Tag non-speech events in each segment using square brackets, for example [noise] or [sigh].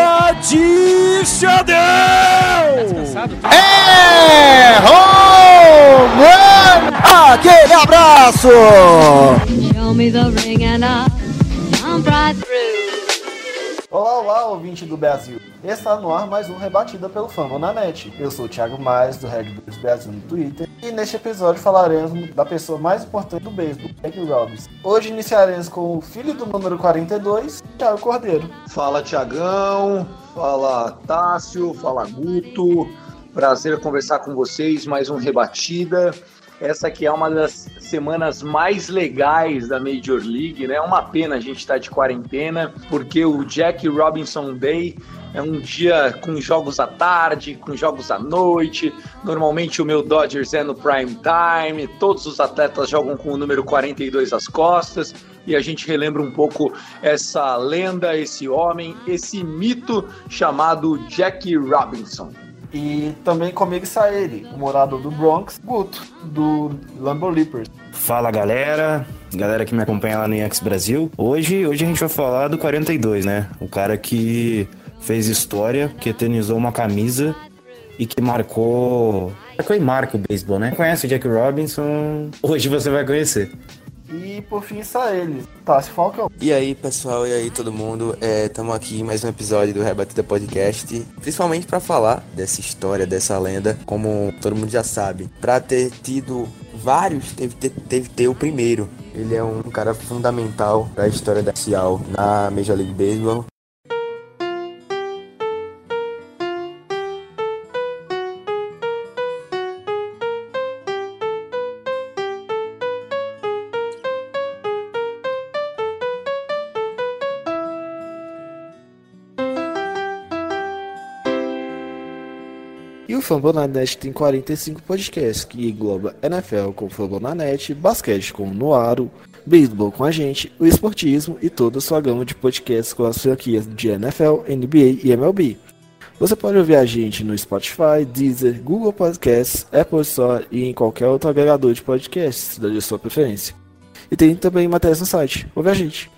ela descendeu! É home run! Aquele abraço! Ouvinte do Brasil. Está no ar mais um Rebatida pelo Fama na Net. Eu sou o Thiago Maes, do Red Bulls Brasil no Twitter, e neste episódio falaremos da pessoa mais importante do beisebol, Jack Robinson. Hoje iniciaremos com o filho do número 42, Thiago Cordeiro. Fala Tiagão, fala Tássio, fala Guto. Prazer conversar com vocês, mais um Rebatida. Essa aqui é uma das semanas mais legais da Major League, né? É uma pena a gente estar de quarentena, porque o Jack Robinson Day é um dia com jogos à tarde, com jogos à noite. Normalmente o meu Dodgers é no prime time, todos os atletas jogam com o número 42 às costas e a gente relembra um pouco essa lenda, esse homem, esse mito chamado Jack Robinson. E também comigo está ele, o morador do Bronx, Guto, do Lambo Leapers. Fala galera, galera que me acompanha lá no Yankees Brasil. Hoje, hoje a gente vai falar do 42, né? O cara que fez história, que eternizou uma camisa e que marcou. Marcou e marca o beisebol, né? Conhece o Jack Robinson? Hoje você vai conhecer. E por fim está ele, Tássio Falcão. E aí, pessoal, e aí, todo mundo? Estamos aqui em mais um episódio do Rebatida Podcast, principalmente para falar dessa história, dessa lenda, como todo mundo já sabe. Para ter tido vários, teve, teve, teve ter o primeiro. Ele é um cara fundamental para a história da Cial na Major League Baseball. E o Fambonanet tem 45 podcasts que engloba NFL com Fambonanet, basquete com Noaro, beisebol com a gente, o esportismo e toda a sua gama de podcasts com as franquias de NFL, NBA e MLB. Você pode ouvir a gente no Spotify, Deezer, Google Podcasts, Apple Store e em qualquer outro agregador de podcasts da sua preferência. E tem também matérias no site. Ouve a gente.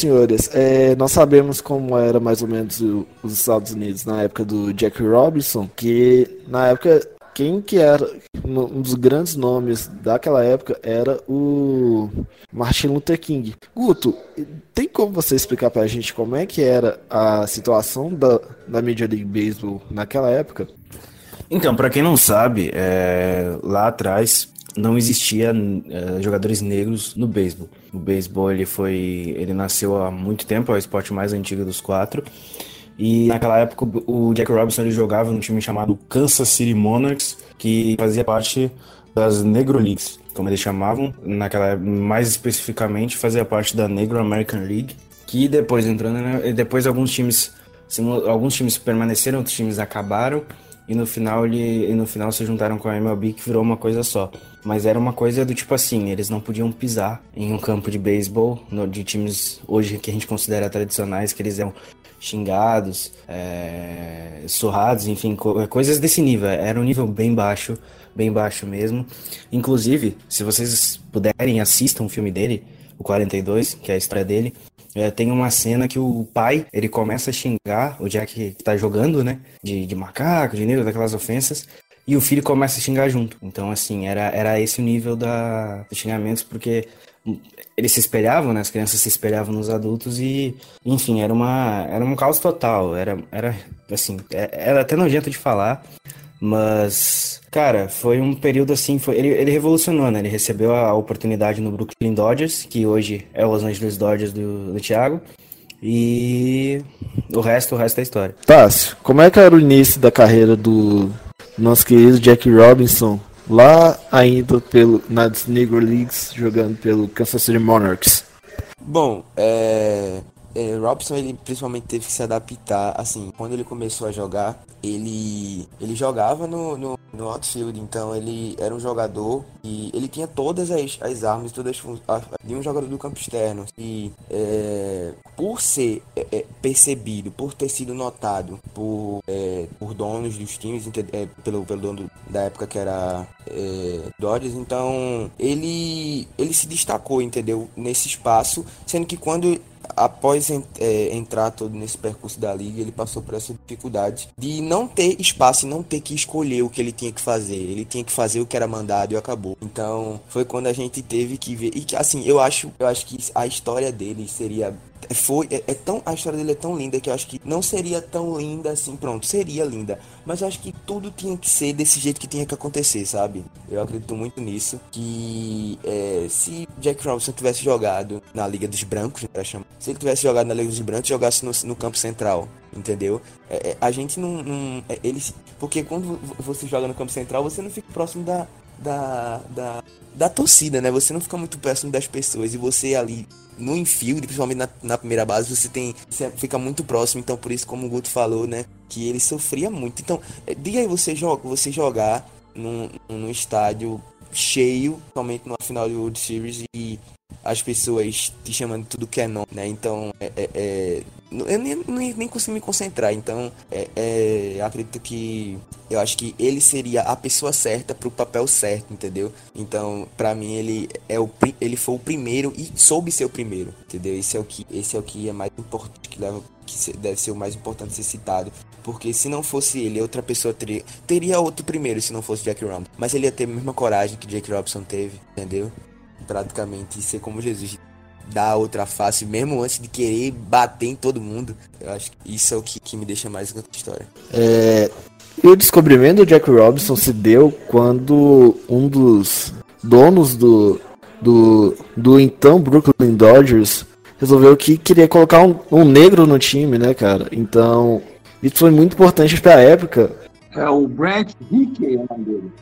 Senhores, é, nós sabemos como era mais ou menos o- os Estados Unidos na época do Jack Robinson, que na época quem que era um dos grandes nomes daquela época era o Martin Luther King. Guto, tem como você explicar pra gente como é que era a situação da, da Major League Baseball naquela época? Então, pra quem não sabe, é, lá atrás não existia é, jogadores negros no beisebol. O beisebol ele foi, ele nasceu há muito tempo, é o esporte mais antigo dos quatro. E naquela época o Jack Robinson ele jogava num time chamado Kansas City Monarchs, que fazia parte das Negro Leagues, como eles chamavam. Naquela mais especificamente fazia parte da Negro American League, que depois entrando, né, depois alguns times alguns times permaneceram, outros times acabaram e no final ele no final se juntaram com a MLB que virou uma coisa só. Mas era uma coisa do tipo assim, eles não podiam pisar em um campo de beisebol de times hoje que a gente considera tradicionais, que eles eram xingados, é, surrados, enfim, co- coisas desse nível. Era um nível bem baixo, bem baixo mesmo. Inclusive, se vocês puderem, assistam o filme dele, o 42, que é a história dele. É, tem uma cena que o pai, ele começa a xingar o Jack que tá jogando, né? De, de macaco, de negro, daquelas ofensas. E o filho começa a xingar junto. Então, assim, era, era esse o nível da, dos xingamentos, porque eles se espelhavam, né? As crianças se espelhavam nos adultos e, enfim, era uma era um caos total. Era, era assim, é- era até nojento de falar, mas, cara, foi um período assim, foi, ele, ele revolucionou, né? Ele recebeu a oportunidade no Brooklyn Dodgers, que hoje é o Los Angeles Dodgers do, do Thiago. E o resto, o resto é história. Tássio, como é que era o início da carreira do nosso querido Jack Robinson? Lá ainda pelo, nas Negro Leagues, jogando pelo Kansas City Monarchs. Bom, é, é, Robson ele principalmente teve que se adaptar, assim, quando ele começou a jogar, ele ele jogava no, no, no outfield, então ele era um jogador e ele tinha todas as, as armas, todas as de um jogador do campo externo. E é, por ser é, é percebido, por ter sido notado por, é, por donos dos times, é, pelo, pelo dono da época que era Dodgers, então ele, ele se destacou, entendeu? Nesse espaço, sendo que quando após é, entrar todo nesse percurso da liga, ele passou por essa dificuldade de não ter espaço e não ter que escolher o que ele tinha que fazer. Ele tinha que fazer o que era mandado e acabou. Então, foi quando a gente teve que ver. E assim, eu acho, eu acho que a história dele seria foi é, é, tão a história dele é tão linda que eu acho que não seria tão linda assim pronto seria linda. Mas eu acho que tudo tinha que ser desse jeito que tinha que acontecer sabe? Eu acredito muito nisso que é, se Jack Robinson tivesse jogado na Liga dos Brancos se ele tivesse jogado na Liga dos Brancos jogasse no, no campo central entendeu? É, é a gente não, não é, eles porque quando você joga no campo central você não fica próximo da da, da, da torcida, né? Você não fica muito próximo das pessoas e você ali no infield, principalmente na, na, primeira base, você tem você fica muito próximo. Então, por isso, como o Guto falou, né, que ele sofria muito. Então, é, diga aí você joga, você jogar num, num estádio cheio, somente no final do World Series e as pessoas te chamando de tudo que é não, né? Então, é, é, é eu nem, nem, nem, consigo me concentrar. Então, é, é, acredito que eu acho que ele seria a pessoa certa para o papel certo, entendeu? Então, para mim ele é o ele foi o primeiro e soube ser o primeiro, entendeu? Esse é o que esse é o que é mais importante que leva que deve ser o mais importante ser citado, porque se não fosse ele, outra pessoa teria teria outro primeiro se não fosse Jack Robinson, mas ele ia ter a mesma coragem que Jack Robinson teve, entendeu? Praticamente ser como Jesus dar outra face, mesmo antes de querer bater em todo mundo. Eu acho que isso é o que, que me deixa mais com história. É, e o descobrimento do Jack Robinson se deu quando um dos donos do, do, do então Brooklyn Dodgers resolveu que queria colocar um, um negro no time, né, cara? Então, isso foi muito importante para a época. É o Brent Hickey, é o nome dele.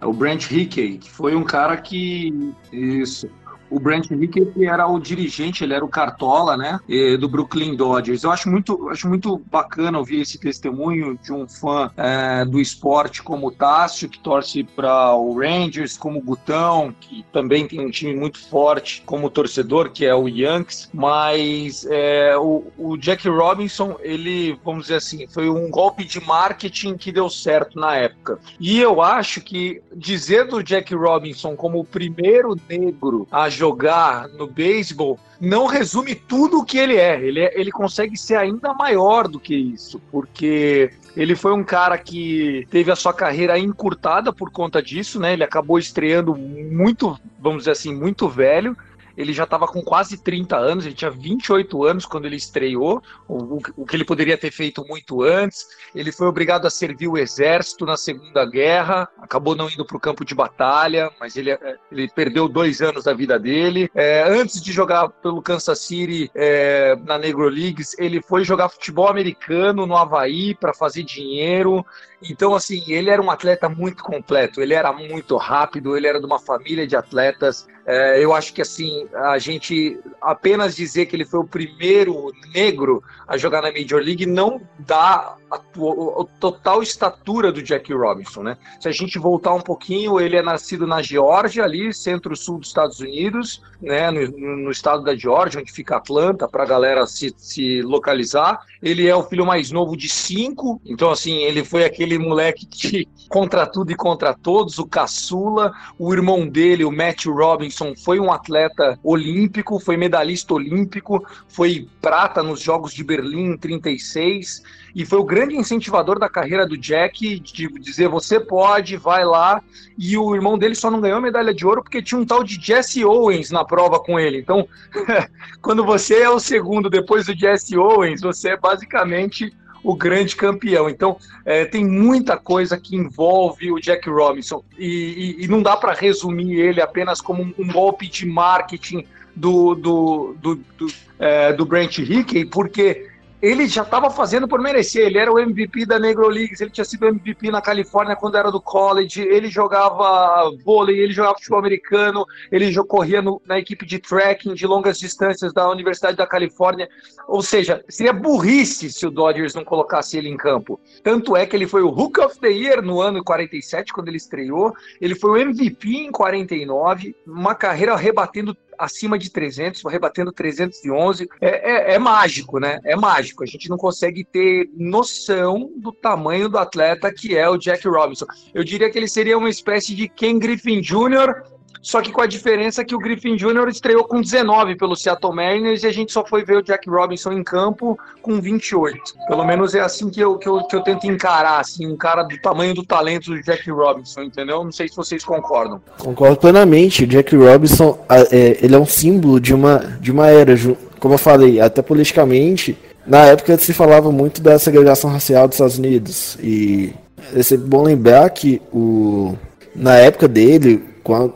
É o Brent Hickey, que foi um cara que. Isso o Brent Hickey que era o dirigente, ele era o cartola, né, do Brooklyn Dodgers. Eu acho muito, acho muito bacana ouvir esse testemunho de um fã é, do esporte como o Tássio, que torce para o Rangers, como o Gutão, que também tem um time muito forte como torcedor, que é o Yankees, mas é, o, o Jack Robinson, ele, vamos dizer assim, foi um golpe de marketing que deu certo na época. E eu acho que dizer do Jack Robinson como o primeiro negro a jogar no beisebol não resume tudo o que ele é. Ele, é, ele consegue ser ainda maior do que isso, porque ele foi um cara que teve a sua carreira encurtada por conta disso, né? Ele acabou estreando muito, vamos dizer assim, muito velho ele já estava com quase 30 anos, ele tinha 28 anos quando ele estreou, o, o, que ele poderia ter feito muito antes. Ele foi obrigado a servir o exército na Segunda Guerra, acabou não indo para o campo de batalha, mas ele, é, ele perdeu dois anos da vida dele. É, antes de jogar pelo Kansas City é, na Negro Leagues, ele foi jogar futebol americano no Havaí para fazer dinheiro. Então, assim, ele era um atleta muito completo, ele era muito rápido, ele era de uma família de atletas. É, eu acho que, assim, a gente apenas dizer que ele foi o primeiro negro a jogar na Major League não dá a, a, a, total estatura do Jack Robinson, né? Se a gente voltar um pouquinho, ele é nascido na Geórgia, ali, centro-sul dos Estados Unidos, né? No, no, estado da Geórgia, onde fica Atlanta, para a galera se, se localizar. Ele é o filho mais novo de cinco, então, assim, ele foi aquele moleque que contra tudo e contra todos, o caçula, o irmão dele, o Matthew Robinson, foi um atleta olímpico, foi medalhista olímpico, foi prata nos Jogos de Berlim em 36 e foi o grande incentivador da carreira do Jack de dizer você pode, vai lá. E o irmão dele só não ganhou medalha de ouro porque tinha um tal de Jesse Owens na prova com ele. Então, [laughs] quando você é o segundo depois do Jesse Owens, você é basicamente o grande campeão. Então, é, tem muita coisa que envolve o Jack Robinson e, e, e não dá para resumir ele apenas como um, um golpe de marketing do, do, do, do, é, do Brent Hickey, porque ele já estava fazendo por merecer. Ele era o MVP da Negro Leagues, ele tinha sido MVP na Califórnia quando era do college, ele jogava vôlei, ele jogava futebol americano, ele corria no, na equipe de trekking de longas distâncias da Universidade da Califórnia. Ou seja, seria burrice se o Dodgers não colocasse ele em campo. Tanto é que ele foi o Hook of the Year no ano 47, quando ele estreou, ele foi o MVP em 49, uma carreira rebatendo acima de 300, rebatendo 311. É, é, é, mágico, né? É mágico. A gente não consegue ter noção do tamanho do atleta que é o Jack Robinson. Eu diria que ele seria uma espécie de Ken Griffin Jr., só que com a diferença que o Griffin Jr. estreou com 19 pelo Seattle Mariners e a gente só foi ver o Jack Robinson em campo com 28. Pelo menos é assim que eu, que eu, que eu tento encarar, assim, um cara do tamanho do talento do Jack Robinson, entendeu? Não sei se vocês concordam. Concordo plenamente. O Jack Robinson, é, ele é um símbolo de uma, de uma era, como eu falei, até politicamente. Na época se falava muito da segregação racial dos Estados Unidos e é sempre bom lembrar que o, na época dele, quando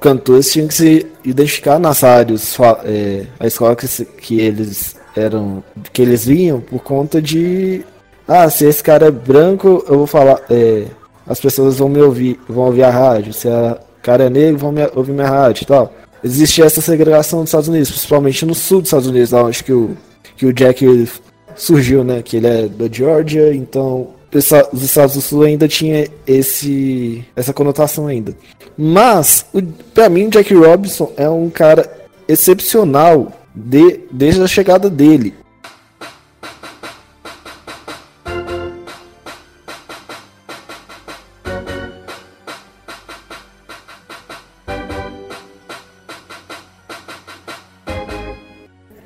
cantores tinham que se identificar nas rádios, é, a escola que, que eles eram, que eles vinham por conta de, ah, se esse cara é branco, eu vou falar, é, as pessoas vão me ouvir, vão ouvir a rádio, se a cara é negro, vão me, ouvir minha rádio e tal. Existe essa segregação nos Estados Unidos, principalmente no sul dos Estados Unidos, lá onde que o, que o Jack surgiu, né, que ele é da Georgia, então os Estados do Sul ainda tinha esse essa conotação ainda. Mas, para mim, Jack Robinson é um cara excepcional de, desde a chegada dele.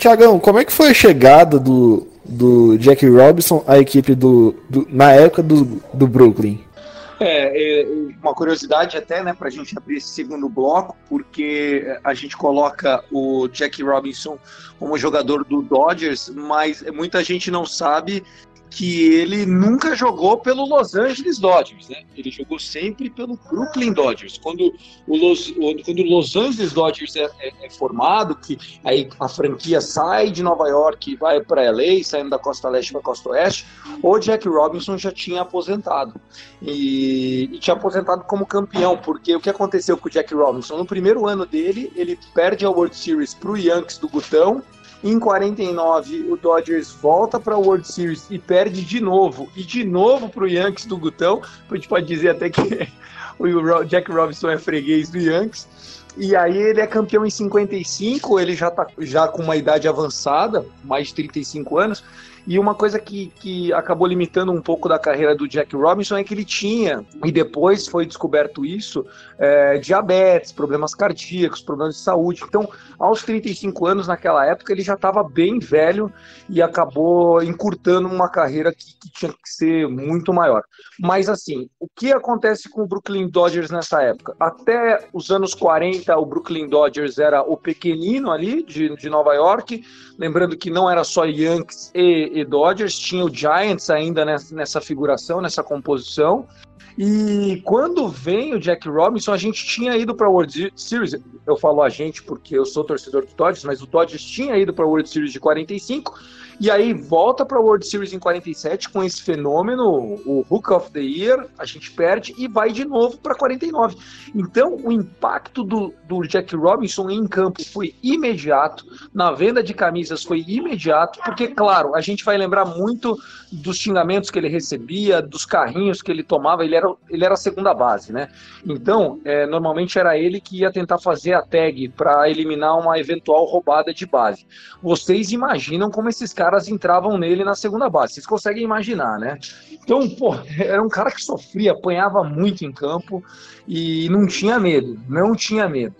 Tiagão, como é que foi a chegada do, do Jack Robinson à equipe do, do na época do, do Brooklyn? É, é, uma curiosidade até, né, para a gente abrir esse segundo bloco, porque a gente coloca o Jack Robinson como jogador do Dodgers, mas muita gente não sabe que ele nunca jogou pelo Los Angeles Dodgers, né? Ele jogou sempre pelo Brooklyn Dodgers. Quando o Los, quando o Los Angeles Dodgers é, é, é formado, que aí a franquia sai de Nova York e vai para LA, saindo da costa leste para a costa oeste, o Jack Robinson já tinha aposentado. E, e tinha aposentado como campeão, porque o que aconteceu com o Jack Robinson? No primeiro ano dele, ele perde a World Series para o Yankees do Gutão, em 49, o Dodgers volta para a World Series e perde de novo. E de novo para o Yankees do Gutão. A gente pode dizer até que [laughs] o Jack Robinson é freguês do Yankees. E aí ele é campeão em 55, ele já está já com uma idade avançada, mais de 35 anos, e uma coisa que, que acabou limitando um pouco da carreira do Jack Robinson é que ele tinha, e depois foi descoberto isso, é, diabetes, problemas cardíacos, problemas de saúde. Então, aos 35 anos, naquela época, ele já estava bem velho e acabou encurtando uma carreira que, que, tinha que ser muito maior. Mas, assim, o que acontece com o Brooklyn Dodgers nessa época? Até os anos 40, o Brooklyn Dodgers era o pequenino ali de, de Nova York, lembrando que não era só Yankees e e Dodgers, tinha o Giants ainda nessa, figuração, nessa composição. E quando vem o Jack Robinson, a gente tinha ido para a World Series. Eu falo a gente porque eu sou torcedor do Dodgers, mas o Dodgers tinha ido para a World Series de 45 e aí volta para a World Series em 47 com esse fenômeno, o Hook of the Year, a gente perde e vai de novo para 49. Então o impacto do, do Jack Robinson em campo foi imediato, na venda de camisas foi imediato, porque, claro, a gente vai lembrar muito dos xingamentos que ele recebia, dos carrinhos que ele tomava, ele era, ele era a segunda base, né? Então, é, normalmente era ele que ia tentar fazer a tag para eliminar uma eventual roubada de base. Vocês imaginam como esses caras entravam nele na segunda base. Vocês conseguem imaginar, né? Então, pô, era um cara que sofria, apanhava muito em campo e não tinha medo, não tinha medo.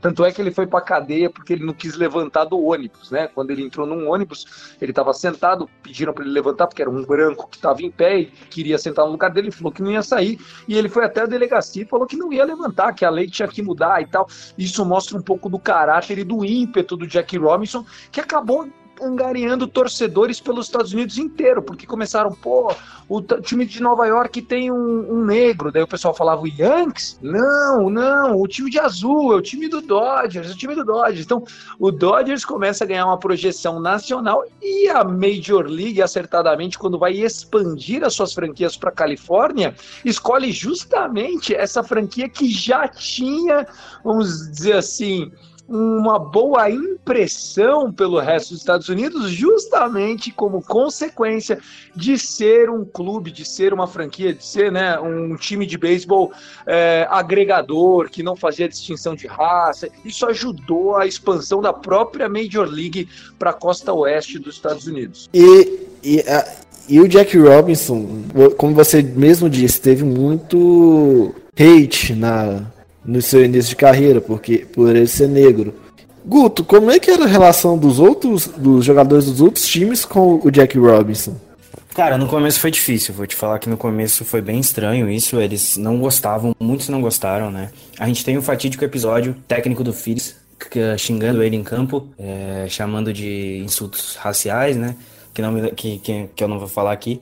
Tanto é que ele foi para cadeia porque ele não quis levantar do ônibus, né? Quando ele entrou num ônibus, ele estava sentado, pediram para ele levantar porque era um branco que estava em pé e queria sentar no lugar dele, falou que não ia sair e ele foi até a delegacia e falou que não ia levantar, que a lei tinha que mudar e tal. Isso mostra um pouco do caráter e do ímpeto do Jack Robinson, que acabou angariando torcedores pelos Estados Unidos inteiro, porque começaram, pô, o time de Nova York tem um, um, negro, daí o pessoal falava o Yankees? Não, não, o time de azul é o time do Dodgers, o time do Dodgers. Então, o Dodgers começa a ganhar uma projeção nacional e a Major League, acertadamente, quando vai expandir as suas franquias para Califórnia, escolhe justamente essa franquia que já tinha, vamos dizer assim, uma boa impressão pelo resto dos Estados Unidos, justamente como consequência de ser um clube, de ser uma franquia, de ser né, um time de beisebol é, agregador, que não fazia distinção de raça. Isso ajudou a expansão da própria Major League para a costa oeste dos Estados Unidos. E, e, a, e o Jack Robinson, como você mesmo disse, teve muito hate na no seu início de carreira, porque por ele ser negro. Guto, como é que era a relação dos outros dos jogadores dos outros times com o Jack Robinson? Cara, no começo foi difícil, vou te falar que no começo foi bem estranho isso, eles não gostavam, muitos não gostaram, né? A gente tem um fatídico episódio técnico do Phillies, xingando ele em campo, é, chamando de insultos raciais, né? Que, não, que, que, que eu não vou falar aqui.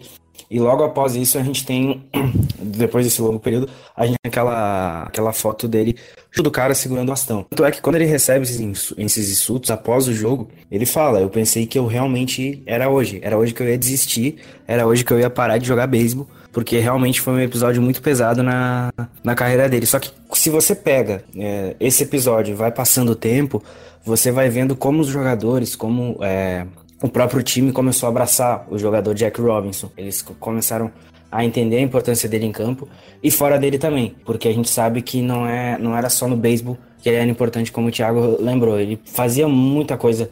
E logo após isso a gente tem, [clears throat] depois desse longo período, a gente tem aquela, aquela foto dele do cara segurando o bastão. Tanto é que quando ele recebe esses, esses insultos após o jogo, ele fala: Eu pensei que eu realmente era hoje, era hoje que eu ia desistir, era hoje que eu ia parar de jogar beisebol, porque realmente foi um episódio muito pesado na, na carreira dele. Só que se você pega é, esse episódio vai passando o tempo, você vai vendo como os jogadores, como. É, o próprio time começou a abraçar o jogador Jack Robinson. Eles começaram a entender a importância dele em campo e fora dele também, porque a gente sabe que não, é, não era só no beisebol que ele era importante, como o Thiago lembrou. Ele fazia muita coisa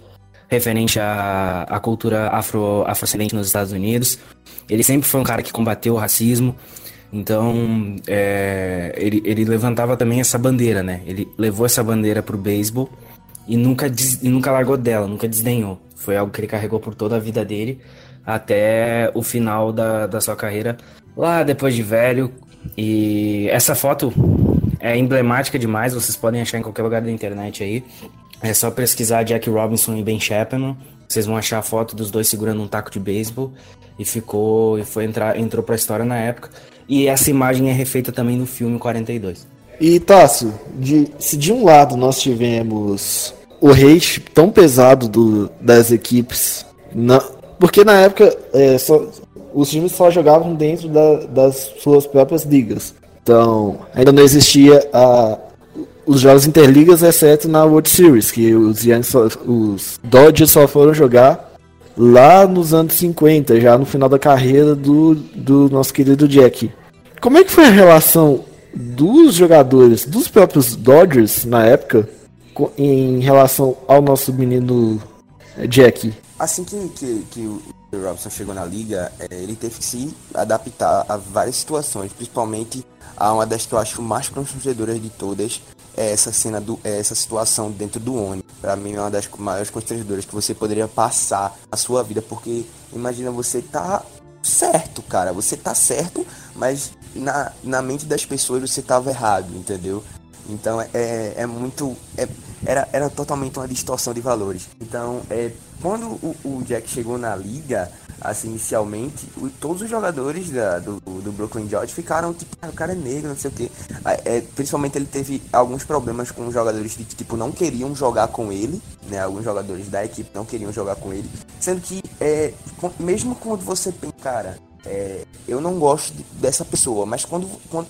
referente à, à cultura afro, afrodescendente nos Estados Unidos. Ele sempre foi um cara que combateu o racismo. Então, é, ele, ele levantava também essa bandeira, né? Ele levou essa bandeira pro beisebol e nunca, des, e nunca largou dela, nunca desdenhou. Foi algo que ele carregou por toda a vida dele, até o final da, da sua carreira, lá depois de velho. E essa foto é emblemática demais, vocês podem achar em qualquer lugar da internet aí. É só pesquisar Jack Robinson e Ben Chapman. Vocês vão achar a foto dos dois segurando um taco de beisebol. E ficou. E foi entrar, entrou pra história na época. E essa imagem é refeita também no filme 42. E Tássio, de, se de um lado nós tivemos o hate tão pesado do, das equipes. Na, porque na época é, só, os times só jogavam dentro da, das suas próprias ligas. Então, ainda não existia a, os jogos interligas, exceto na World Series, que os, os Dodgers só foram jogar lá nos anos 50, já no final da carreira do, do nosso querido Jack. Como é que foi a relação dos jogadores, dos próprios Dodgers na época, em relação ao nosso menino eh, Jack? Assim que, que, que o Robson chegou na liga, é, ele teve que se adaptar a várias situações, principalmente a uma das que eu acho mais constrangedoras de todas, é essa cena do é essa situação dentro do ônibus. Para mim é uma das maiores constrangedoras que você poderia passar a sua vida, porque imagina você tá certo, cara, você tá certo, mas na, na mente das pessoas você tava errado, entendeu? Então é, é muito. É, era, era totalmente uma distorção de valores. Então, é, quando o, o Jack chegou na liga, assim, inicialmente, o, todos os jogadores da, do, do Brooklyn Dodgers ficaram tipo, ah, o cara é negro, não sei o que. É, principalmente ele teve alguns problemas com os jogadores que, tipo, não queriam jogar com ele, né? Alguns jogadores da equipe não queriam jogar com ele. Sendo que, é, mesmo quando você pensa, cara, é, eu não gosto de, dessa pessoa, mas quando, quando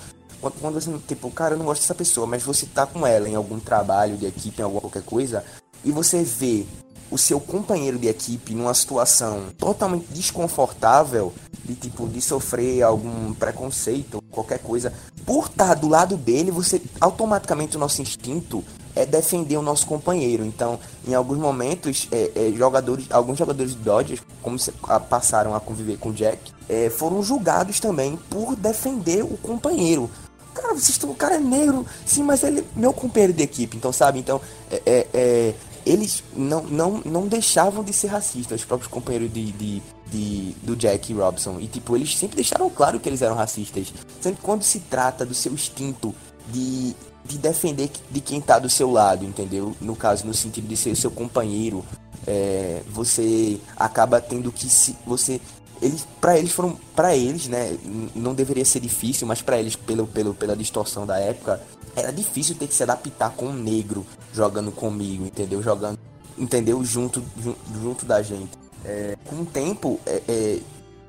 quando, você, tipo, cara, eu não gosto dessa pessoa, mas você tá com ela em algum trabalho de equipe, em alguma qualquer coisa, e você vê o seu companheiro de equipe numa situação totalmente desconfortável, de tipo, de sofrer algum preconceito, qualquer coisa, por estar do lado dele, você automaticamente o nosso instinto é defender o nosso companheiro. Então, em alguns momentos, é, é, jogadores, alguns jogadores de Dodgers, como se, a, passaram a conviver com o Jack, é, foram julgados também por defender o companheiro. Cara, vocês estão. O cara é negro, sim, mas ele é meu companheiro de equipe, então, sabe? Então, é, é, é, eles não, não, não deixavam de ser racistas, os próprios companheiros de, de, de, do Jack Robson. E, tipo, eles sempre deixaram claro que eles eram racistas. Que quando se trata do seu instinto de, de defender de quem tá do seu lado, entendeu? No caso, no sentido de ser seu companheiro, é, você acaba tendo que se você eles para eles foram para eles né não deveria ser difícil mas para eles pelo, pelo pela distorção da época era difícil ter que se adaptar com um negro jogando comigo entendeu? Jogando entendeu? Junto junto, junto da gente. É, com o tempo é, é,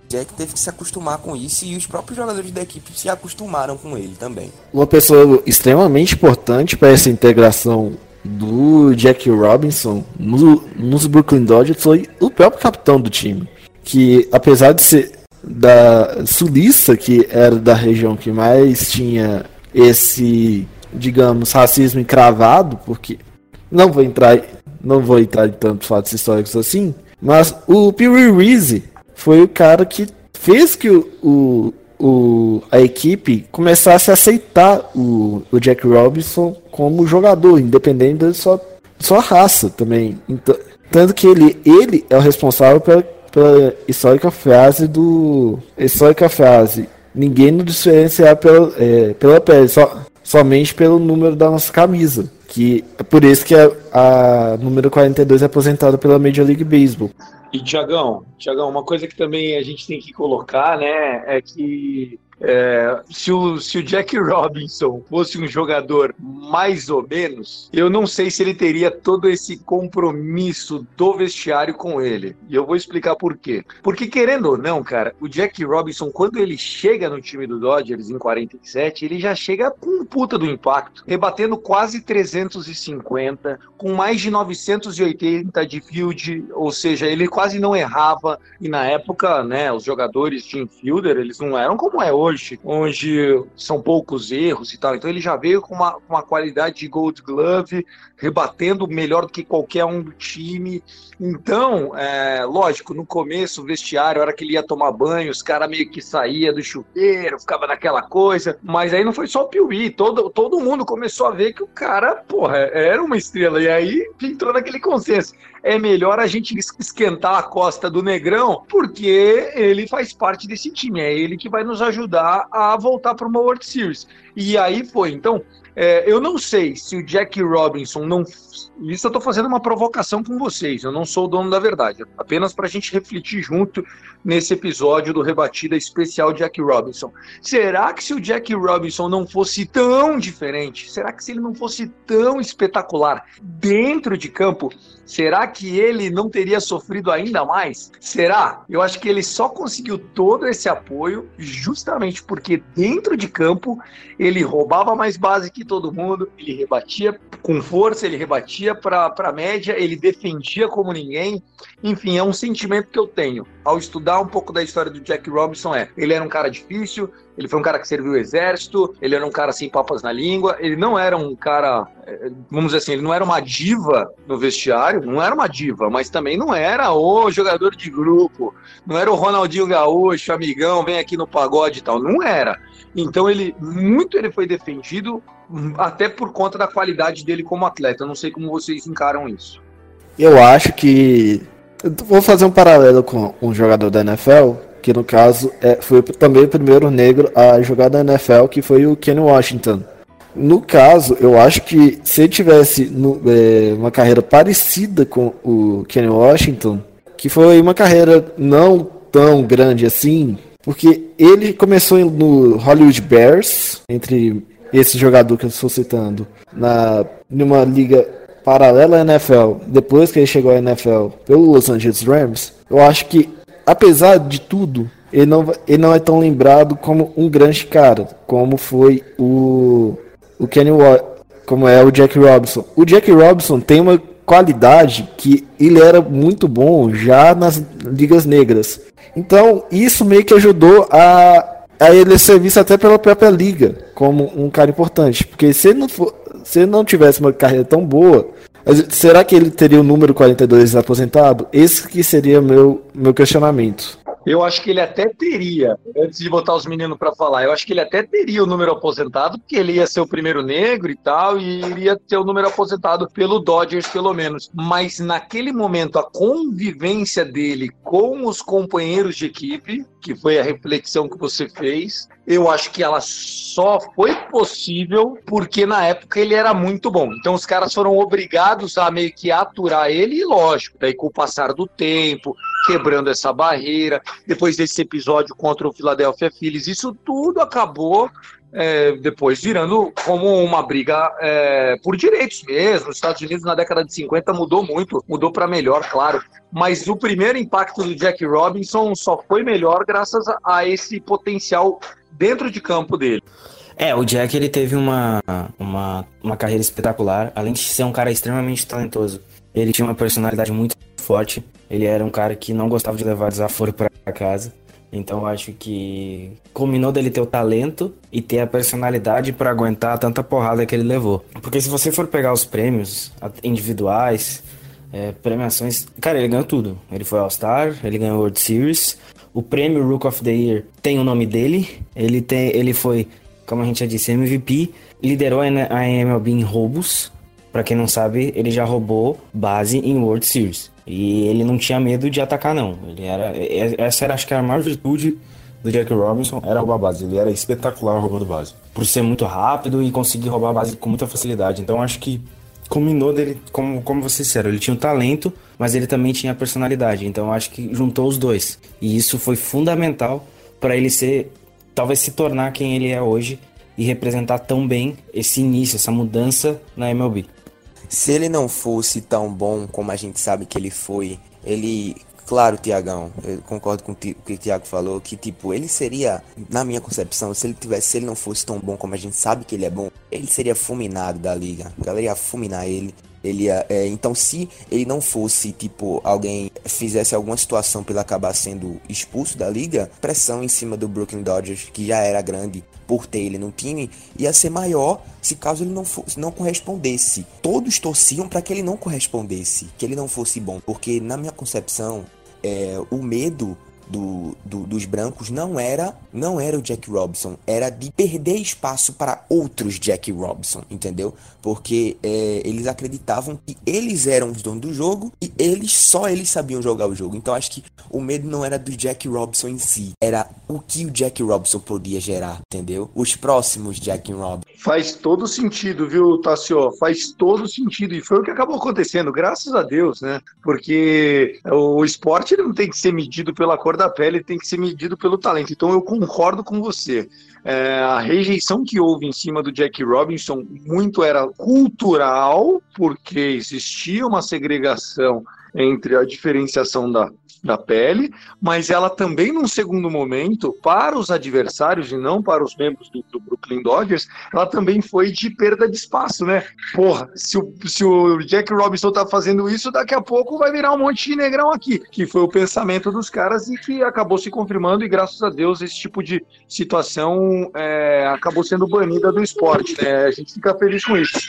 Jack teve que se acostumar com isso e os próprios jogadores da equipe se acostumaram com ele também. Uma pessoa extremamente importante para essa integração do Jack Robinson no, nos Brooklyn Dodgers foi o próprio capitão do time que apesar de ser da sulista, que era da região que mais tinha esse, digamos, racismo encravado, porque não vou entrar, não vou entrar em tantos fatos históricos assim, mas o Pee Reese foi o cara que fez que o, o, a equipe começasse a aceitar o, o Jack Robinson como jogador, independente da sua, sua raça também. Então, tanto que ele, ele é o responsável pela pela histórica frase do. Histórica frase. Ninguém nos diferenciar pela, é, pela pele, só, somente pelo número da nossa camisa. Que é por isso que a, a número 42 é aposentada pela Major League Baseball. E Tiagão, Tiagão, uma coisa que também a gente tem que colocar, né, é que é, se, o, se o Jack Robinson fosse um jogador mais ou menos, eu não sei se ele teria todo esse compromisso do vestiário com ele. E eu vou explicar por quê. Porque, querendo ou não, cara, o Jack Robinson, quando ele chega no time do Dodgers em 47, ele já chega com um puta do impacto, rebatendo quase 350, com mais de 980 de field, ou seja, ele quase não errava. E na época, né, os jogadores de infielder, eles não eram como é hoje hoje, onde são poucos erros e tal. Então ele já veio com uma, uma qualidade de Gold Glove, rebatendo melhor do que qualquer um do time. Então, é, lógico, no começo, o vestiário, a hora que ele ia tomar banho, os caras meio que saía do chuveiro, ficava naquela coisa. Mas aí não foi só o Piuí, todo, todo mundo começou a ver que o cara, porra, era uma estrela. E aí entrou naquele consenso é melhor a gente esquentar a costa do Negrão, porque ele faz parte desse time, é ele que vai nos ajudar a voltar para uma World Series. E aí foi. Então, é, eu não sei se o Jack Robinson não. Isso eu estou fazendo uma provocação com vocês, eu não sou o dono da verdade, apenas para a gente refletir junto nesse episódio do Rebatida Especial Jack Robinson. Será que se o Jack Robinson não fosse tão diferente, será que se ele não fosse tão espetacular dentro de campo, será que ele não teria sofrido ainda mais? Será? Eu acho que ele só conseguiu todo esse apoio justamente porque dentro de campo ele roubava mais base que todo mundo, ele rebatia com força, ele rebatia para a média, ele defendia como ninguém. Enfim, é um sentimento que eu tenho ao estudar um pouco da história do Jack Robinson. É, ele era um cara difícil, ele foi um cara que serviu o exército, ele era um cara sem papas na língua, ele não era um cara, vamos dizer assim, ele não era uma diva no vestiário, não era uma diva, mas também não era o jogador de grupo, não era o Ronaldinho Gaúcho, amigão, vem aqui no pagode e tal, não era. Então ele muito ele foi defendido até por conta da qualidade dele como atleta. Não sei como vocês encaram isso. Eu acho que vou fazer um paralelo com um jogador da NFL, que no caso é, foi também o primeiro negro a jogar na NFL, que foi o Ken Washington. No caso, eu acho que se ele tivesse no, é, uma carreira parecida com o Ken Washington, que foi uma carreira não tão grande assim, porque ele começou no Hollywood Bears, entre esse jogador que eu estou citando, na, numa liga paralela à NFL, depois que ele chegou à NFL pelo Los Angeles Rams, eu acho que, apesar de tudo, ele não, ele não é tão lembrado como um grande cara, como foi o, o Kenny como é o Jack Robinson. O Jack Robinson tem uma qualidade que ele era muito bom já nas ligas negras. Então, isso meio que ajudou a, a ele ser visto até pela própria liga como um cara importante. Porque se ele não, for, se ele não tivesse uma carreira tão boa, será que ele teria o número 42 aposentado? Esse que seria meu, meu questionamento. Eu acho que ele até teria, antes de botar os meninos para falar, eu acho que ele até teria o número aposentado, porque ele ia ser o primeiro negro e tal, e iria ter o número aposentado pelo Dodgers, pelo menos. Mas naquele momento, a convivência dele com os companheiros de equipe, que foi a reflexão que você fez, eu acho que ela só foi possível porque na época ele era muito bom. Então os caras foram obrigados a meio que aturar ele, e lógico, daí com o passar do tempo, quebrando essa barreira, depois desse episódio contra o Philadelphia Phillies, isso tudo acabou é, depois virando como uma briga é, por direitos mesmo. Os Estados Unidos na década de 50 mudou muito, mudou para melhor, claro. Mas o primeiro impacto do Jack Robinson só foi melhor graças a, esse potencial dentro de campo dele. É, o Jack ele teve uma, uma, uma carreira espetacular, além de ser um cara extremamente talentoso. Ele tinha uma personalidade muito forte. Ele era um cara que não gostava de levar desaforo para casa. Então acho que combinou dele ter o talento e ter a personalidade para aguentar tanta porrada que ele levou. Porque se você for pegar os prêmios individuais, é, premiações, cara, ele ganhou tudo. Ele foi All-Star, ele ganhou World Series. O prêmio Rook of the Year tem o nome dele. Ele tem, ele foi, como a gente já disse, MVP. Liderou a MLB em roubos. Para quem não sabe, ele já roubou base em World Series. E ele não tinha medo de atacar, não. Ele era. Essa era, acho que, a maior virtude do Jack Robinson era roubar base. Ele era espetacular roubando base. Por ser muito rápido e conseguir roubar a base com muita facilidade. Então acho que combinou dele, como, como você disseram, ele tinha o talento, mas ele também tinha a personalidade. Então acho que juntou os dois. E isso foi fundamental para ele ser, talvez se tornar quem ele é hoje e representar tão bem esse início, essa mudança na MLB. Se ele não fosse tão bom como a gente sabe que ele foi, ele Claro, Tiagão, eu concordo com o que o Tiago falou, que tipo, ele seria, na minha concepção, se ele tivesse, se ele não fosse tão bom como a gente sabe que ele é bom, ele seria fulminado da liga. A galera ia fulminar ele. Ele é, então, se ele não fosse, tipo, alguém fizesse alguma situação para ele acabar sendo expulso da liga, pressão em cima do Brooklyn Dodgers, que já era grande por ter ele no time, ia ser maior se caso ele não, fosse, não correspondesse. Todos torciam para que ele não correspondesse, que ele não fosse bom, porque na minha concepção, é, o medo do, do, dos brancos não era não era o Jack Robinson, era de perder espaço para outros Jack Robinson, entendeu? Porque é, eles acreditavam que eles eram os donos do jogo e eles só eles sabiam jogar o jogo. Então acho que o medo não era do Jack Robinson em si, era o que o Jack Robinson podia gerar, entendeu? Os próximos Jack Robinson. Faz todo sentido, viu, Tassio? Faz todo sentido. E foi o que acabou acontecendo, graças a Deus, né? Porque o esporte não tem que ser medido pela cor da pele, tem que ser medido pelo talento. Então eu concordo com você. É, a rejeição que houve em cima do Jack Robinson muito era cultural, porque existia uma segregação entre a diferenciação da, da pele, mas ela também, num segundo momento, para os adversários e não para os membros do, do, Brooklyn Dodgers, ela também foi de perda de espaço, né? Porra, se o, se o Jack Robinson tá fazendo isso, daqui a pouco vai virar um monte de negrão aqui, que foi o pensamento dos caras e que acabou se confirmando, e graças a Deus esse tipo de situação é, acabou sendo banida do esporte, né? A gente fica feliz com isso.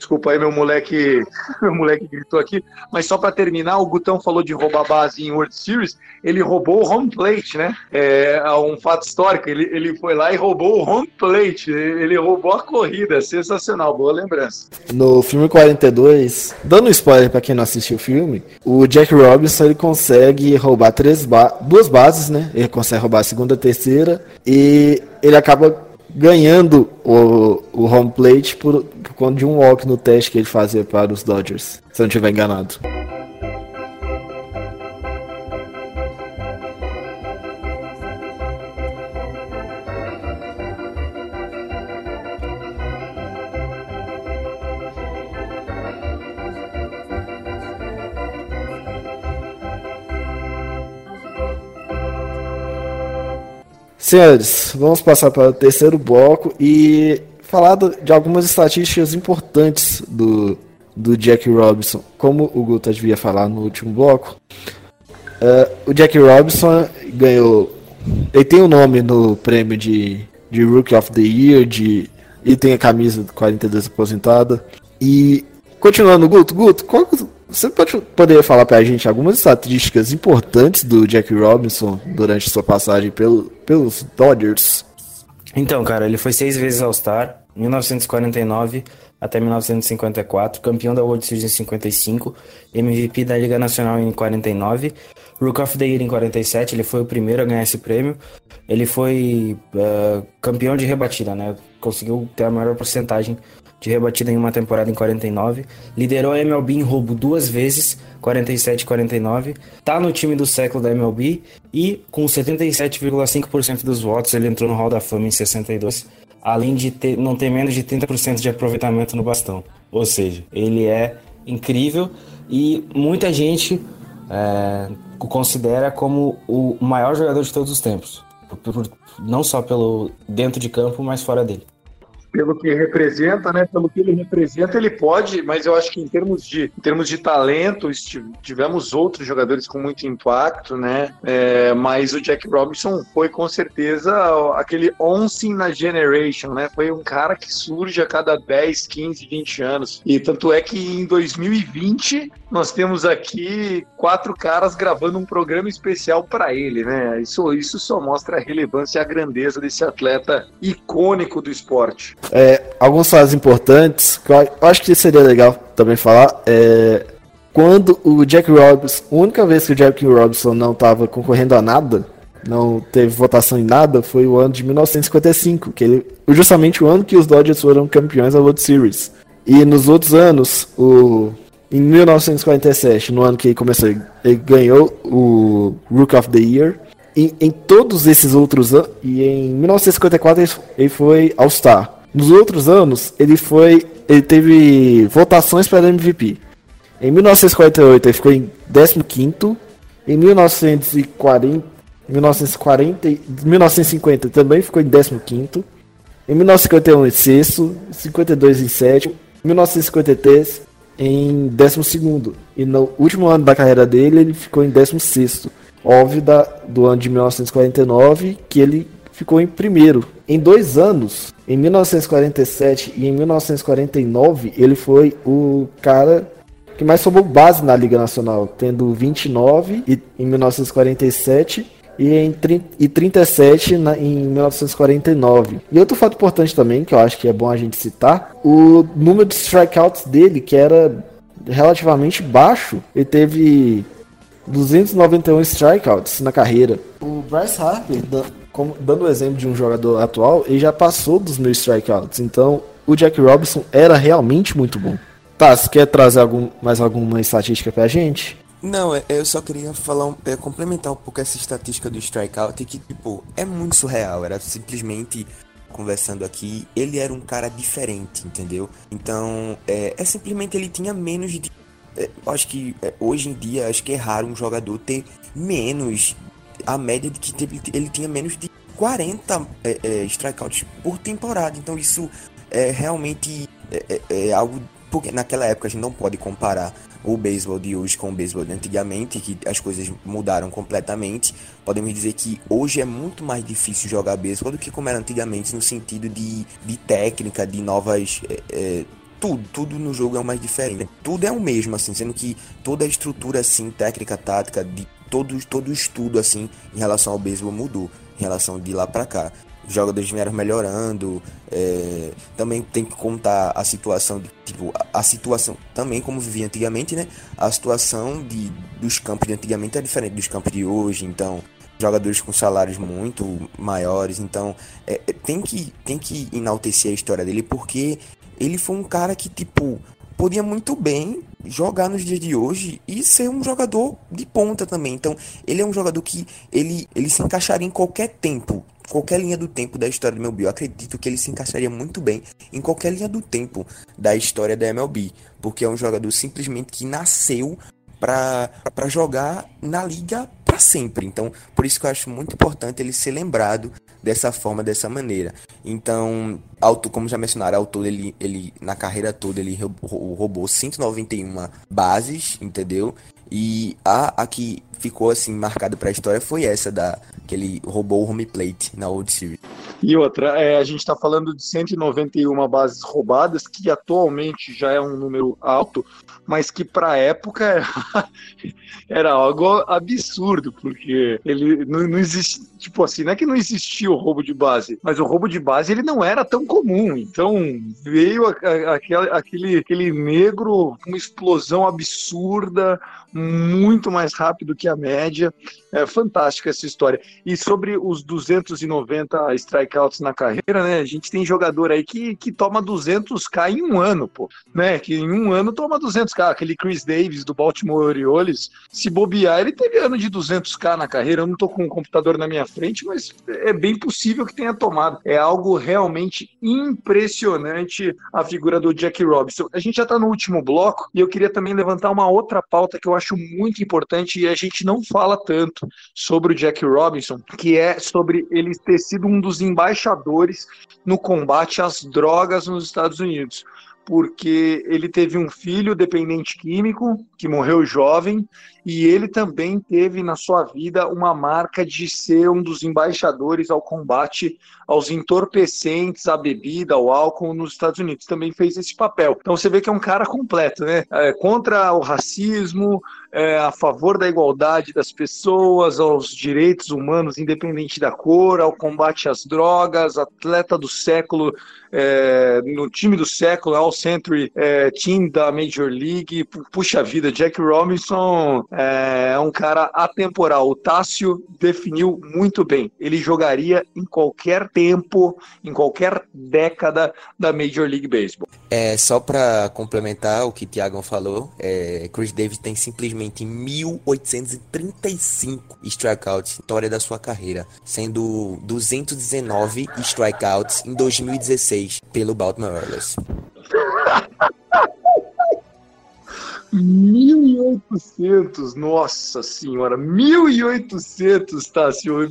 Desculpa aí, meu moleque, [laughs] meu moleque gritou aqui. Mas só para terminar, o Gutão falou de roubar base em World Series. Ele roubou o home plate, né? É um fato histórico. Ele, ele foi lá e roubou o home plate. Ele roubou a corrida. Sensacional, boa lembrança. No filme 42, dando spoiler para quem não assistiu o filme, o Jack Robinson ele consegue roubar três ba duas bases, né? Ele consegue roubar a segunda, a terceira e ele acaba ganhando o, o home plate por, por conta de um walk no teste que ele fazia para os Dodgers, se eu não estiver enganado. Senhores, vamos passar para o terceiro bloco e falar de algumas estatísticas importantes do, do Jack Robinson. Como o Guto devia falar no último bloco, uh, o Jack Robinson ganhou. Ele tem o um nome no prêmio de, de Rookie of the Year, de, ele tem a camisa do 42 aposentada. E continuando, Guto, Guto, qual, Você pode poder falar pra gente algumas estatísticas importantes do Jack Robinson durante sua passagem pelo, pelos Dodgers? Então, cara, ele foi seis vezes All-Star, 1949 até 1954, campeão da World Series em 55, MVP da Liga Nacional em 49, Rook of the Year em 47, ele foi o primeiro a ganhar esse prêmio. Ele foi uh, campeão de rebatida, né? Conseguiu ter a maior porcentagem de rebatida em uma temporada em 49. Liderou a MLB em roubo duas vezes, 47 e 49. Tá no time do século da MLB e com 77,5% dos votos ele entrou no Hall da Fama em 62 além de ter, não ter menos de 30% de aproveitamento no bastão. Ou seja, ele é incrível e muita gente é, o considera como o maior jogador de todos os tempos. Por, por, não só pelo dentro de campo, mas fora dele pelo que representa, né? Pelo que ele representa, ele pode, mas eu acho que em termos de, em termos de talento, tivemos outros jogadores com muito impacto, né? É, mas o Jack Robinson foi com certeza aquele once na generation, né? Foi um cara que surge a cada 10, 15, 20 anos. E tanto é que em 2020 nós temos aqui quatro caras gravando um programa especial para ele, né? Isso, isso só mostra a relevância e a grandeza desse atleta icônico do esporte. É, alguns fatos importantes, que eu acho que seria legal também falar, é quando o Jack Robinson, a única vez que o Jack Robinson não estava concorrendo a nada, não teve votação em nada, foi o ano de 1955, que ele, justamente o ano que os Dodgers foram campeões da World Series. E nos outros anos, o, em 1947, no ano que ele começou, ele ganhou o Rook of the Year. E em todos esses outros anos, e em 1954 ele foi All-Star. Nos outros anos, ele foi. Ele teve votações para MVP. Em 1948 ele ficou em 15 Em 1940, 1940 1950 também ficou em 15 Em 1951 em sexto, 52 em sétimo, 1953 em 12 e no último ano da carreira dele ele ficou em 16 Óbvio da, do ano de 1949 que ele ficou em primeiro. Em dois anos, em 1947 e em 1949, ele foi o cara que mais somou base na Liga Nacional, tendo 29 em 1947 e em 37 na, em 1949. E outro fato importante também, que eu acho que é bom a gente citar, o número de strikeouts dele, que era relativamente baixo, ele teve 291 strikeouts na carreira. O Bryce Harper, como, dando o exemplo de um jogador atual, ele já passou dos mil strikeouts. Então, o Jack Robinson era realmente muito bom. Tá, você quer trazer algum, mais alguma estatística pra gente? Não, é, eu só queria falar, é, complementar um pouco essa estatística do strikeout, que, tipo, é muito surreal. Era simplesmente conversando aqui, ele era um cara diferente, entendeu? Então, é, é simplesmente ele tinha menos de. É, acho que é, hoje em dia, acho que é raro um jogador ter menos a média de que teve, ele tinha menos de 40 é, é, strikeouts por temporada. Então isso é realmente é, é, é, algo. Porque naquela época a gente não pode comparar o beisebol de hoje com o beisebol de antigamente, que as coisas mudaram completamente. Podemos dizer que hoje é muito mais difícil jogar beisebol do que como era antigamente, no sentido de, de técnica, de novas. É, tudo, tudo no jogo é mais diferente. Tudo é o mesmo, assim, sendo que toda a estrutura, assim, técnica, tática, de todo, todo estudo assim em relação ao beisebol mudou em relação de lá para cá. Os jogadores vieram melhorando. É, também tem que contar a situação de, tipo a, a, situação também como vivia antigamente, né? A situação de, dos campos de antigamente é diferente dos campos de hoje, então jogadores com salários muito maiores, então é, é tem que tem que enaltecer a história dele porque ele foi um cara que tipo podia muito bem jogar nos dias de hoje e ser um jogador de ponta também. Então, ele é um jogador que ele, ele se encaixaria em qualquer tempo, qualquer linha do tempo da história do MLB. Eu acredito que ele se encaixaria muito bem em qualquer linha do tempo da história da MLB, porque é um jogador simplesmente que nasceu para jogar na liga sempre. Então, por isso que eu acho muito importante ele ser lembrado dessa forma, dessa maneira. Então, auto, como já mencionaram, autor ele, ele na carreira toda ele roubou 191 bases, entendeu? E a, a que ficou assim marcada para a história foi essa da que ele roubou o home plate na World Series. E outra, é, a gente está falando de 191 bases roubadas, que atualmente já é um número alto, mas que para a época era, [laughs] era, algo absurdo, porque ele não, não existe, tipo assim, não é que não existia o roubo de base, mas o roubo de base ele não era tão comum. Então veio a, a, aquele, aquele, aquele negro, uma explosão absurda, muito mais rápido que média. É fantástica essa história. E sobre os 290 strikeouts na carreira, né? A gente tem jogador aí que, que toma 200k em um ano, pô, né? Que em um ano toma 200k. Aquele Chris Davis do Baltimore Orioles, se bobear, ele teve ano de 200k na carreira. Eu não tô com o computador na minha frente, mas é bem possível que tenha tomado. É algo realmente impressionante a figura do Jack Robinson. A gente já tá no último bloco e eu queria também levantar uma outra pauta que eu acho muito importante e a gente não fala tanto sobre o Jack Robinson, que é sobre ele ter sido um dos embaixadores no combate às drogas nos Estados Unidos. Porque ele teve um filho dependente químico que morreu jovem e ele também teve na sua vida uma marca de ser um dos embaixadores ao combate aos entorpecentes, à bebida, ao álcool nos Estados Unidos. Também fez esse papel. Então você vê que é um cara completo, né? É, contra o racismo, é, a favor da igualdade das pessoas, aos direitos humanos, independente da cor, ao combate às drogas, atleta do século, é, no time do século, All Century é, Team da Major League. Puxa vida, Jack Robinson é um cara atemporal. O Tássio definiu muito bem. Ele jogaria em qualquer tempo, em qualquer década da Major League Baseball. É, só para complementar o que o Thiago falou, é, Chris Davis tem simplesmente 1835 strikeouts história da sua carreira, sendo 219 strikeouts em 2016 pelo Baltimore Orioles. [laughs] 1.800, nossa senhora, 1.800, Tássio.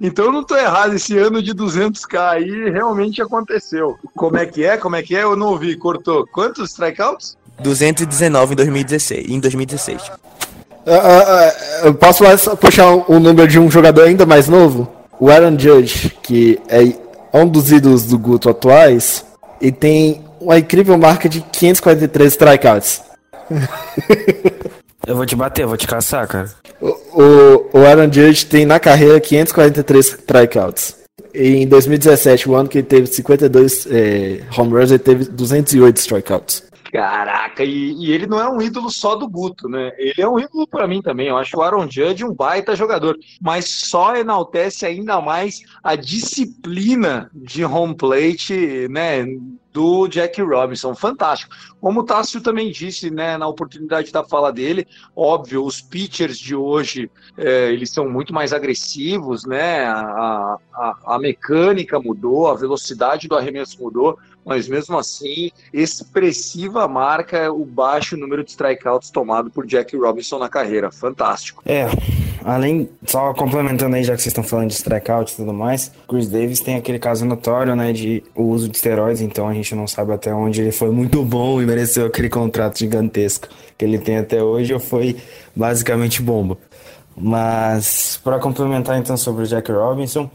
Então eu não tô errado, esse ano de 200k aí realmente aconteceu. Como é que é? Como é que é? Eu não ouvi, cortou. Quantos strikeouts? 219 em 2016. Em 2016. Uh, uh, eu posso puxar o um número de um jogador ainda mais novo? O Aaron Judge, que é um dos ídolos do Guto atuais, e tem uma incrível marca de 543 strikeouts. Eu vou te bater, vou te caçar, cara. O, o, o Aaron Judge tem na carreira 543 strikeouts. Em 2017, o ano que ele teve 52 é, home runs, ele teve 208 strikeouts. Caraca, e, e, ele não é um ídolo só do Guto, né? Ele é um ídolo para mim também. Eu acho o Aaron Judge um baita jogador, mas só enaltece ainda mais a disciplina de home plate, né? do Jack Robinson. Fantástico. Como o Tássio também disse, né, na oportunidade da fala dele, óbvio, os pitchers de hoje, é, eles são muito mais agressivos, né, a, a, a mecânica mudou, a velocidade do arremesso mudou, mas mesmo assim, expressiva marca o baixo número de strikeouts tomado por Jack Robinson na carreira. Fantástico. É, além, só complementando aí, já que vocês estão falando de strikeouts e tudo mais, Chris Davis tem aquele caso notório, né, de o uso de esteroides, então a gente não sabe até onde ele foi muito bom e mereceu aquele contrato gigantesco que ele tem até hoje, ou foi basicamente bomba. Mas, para complementar então sobre o Jack Robinson,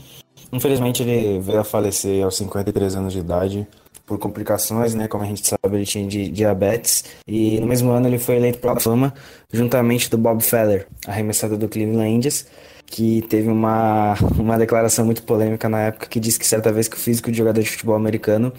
infelizmente ele veio a falecer aos 53 anos de idade por complicações, né? Como a gente sabe, ele tinha de diabetes. E no mesmo ano ele foi eleito para a fama, juntamente do Bob Feller, arremessador do Cleveland Indians, que teve uma, uma declaração muito polêmica na época que disse que certa vez que o físico de jogador de futebol americano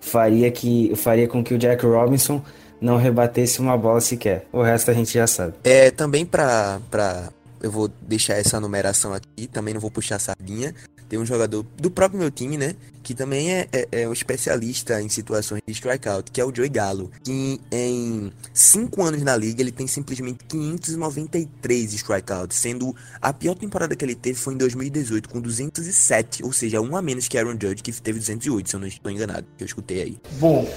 faria, que, faria com que o Jack Robinson não rebatesse uma bola sequer. O resto a gente já sabe. É, também para pra eu vou deixar essa numeração aqui, também não vou puxar a sardinha, tem um jogador do próprio meu time, né? Que também é, é, é um especialista em situações de strikeout, que é o Joey Gallo. Que em 5 anos na liga ele tem simplesmente 593 strikeouts, sendo a pior temporada que ele teve foi em 2018, com 207, ou seja, um a menos que Aaron Judge, que teve 208, se eu não estou enganado, que eu escutei aí. Bom,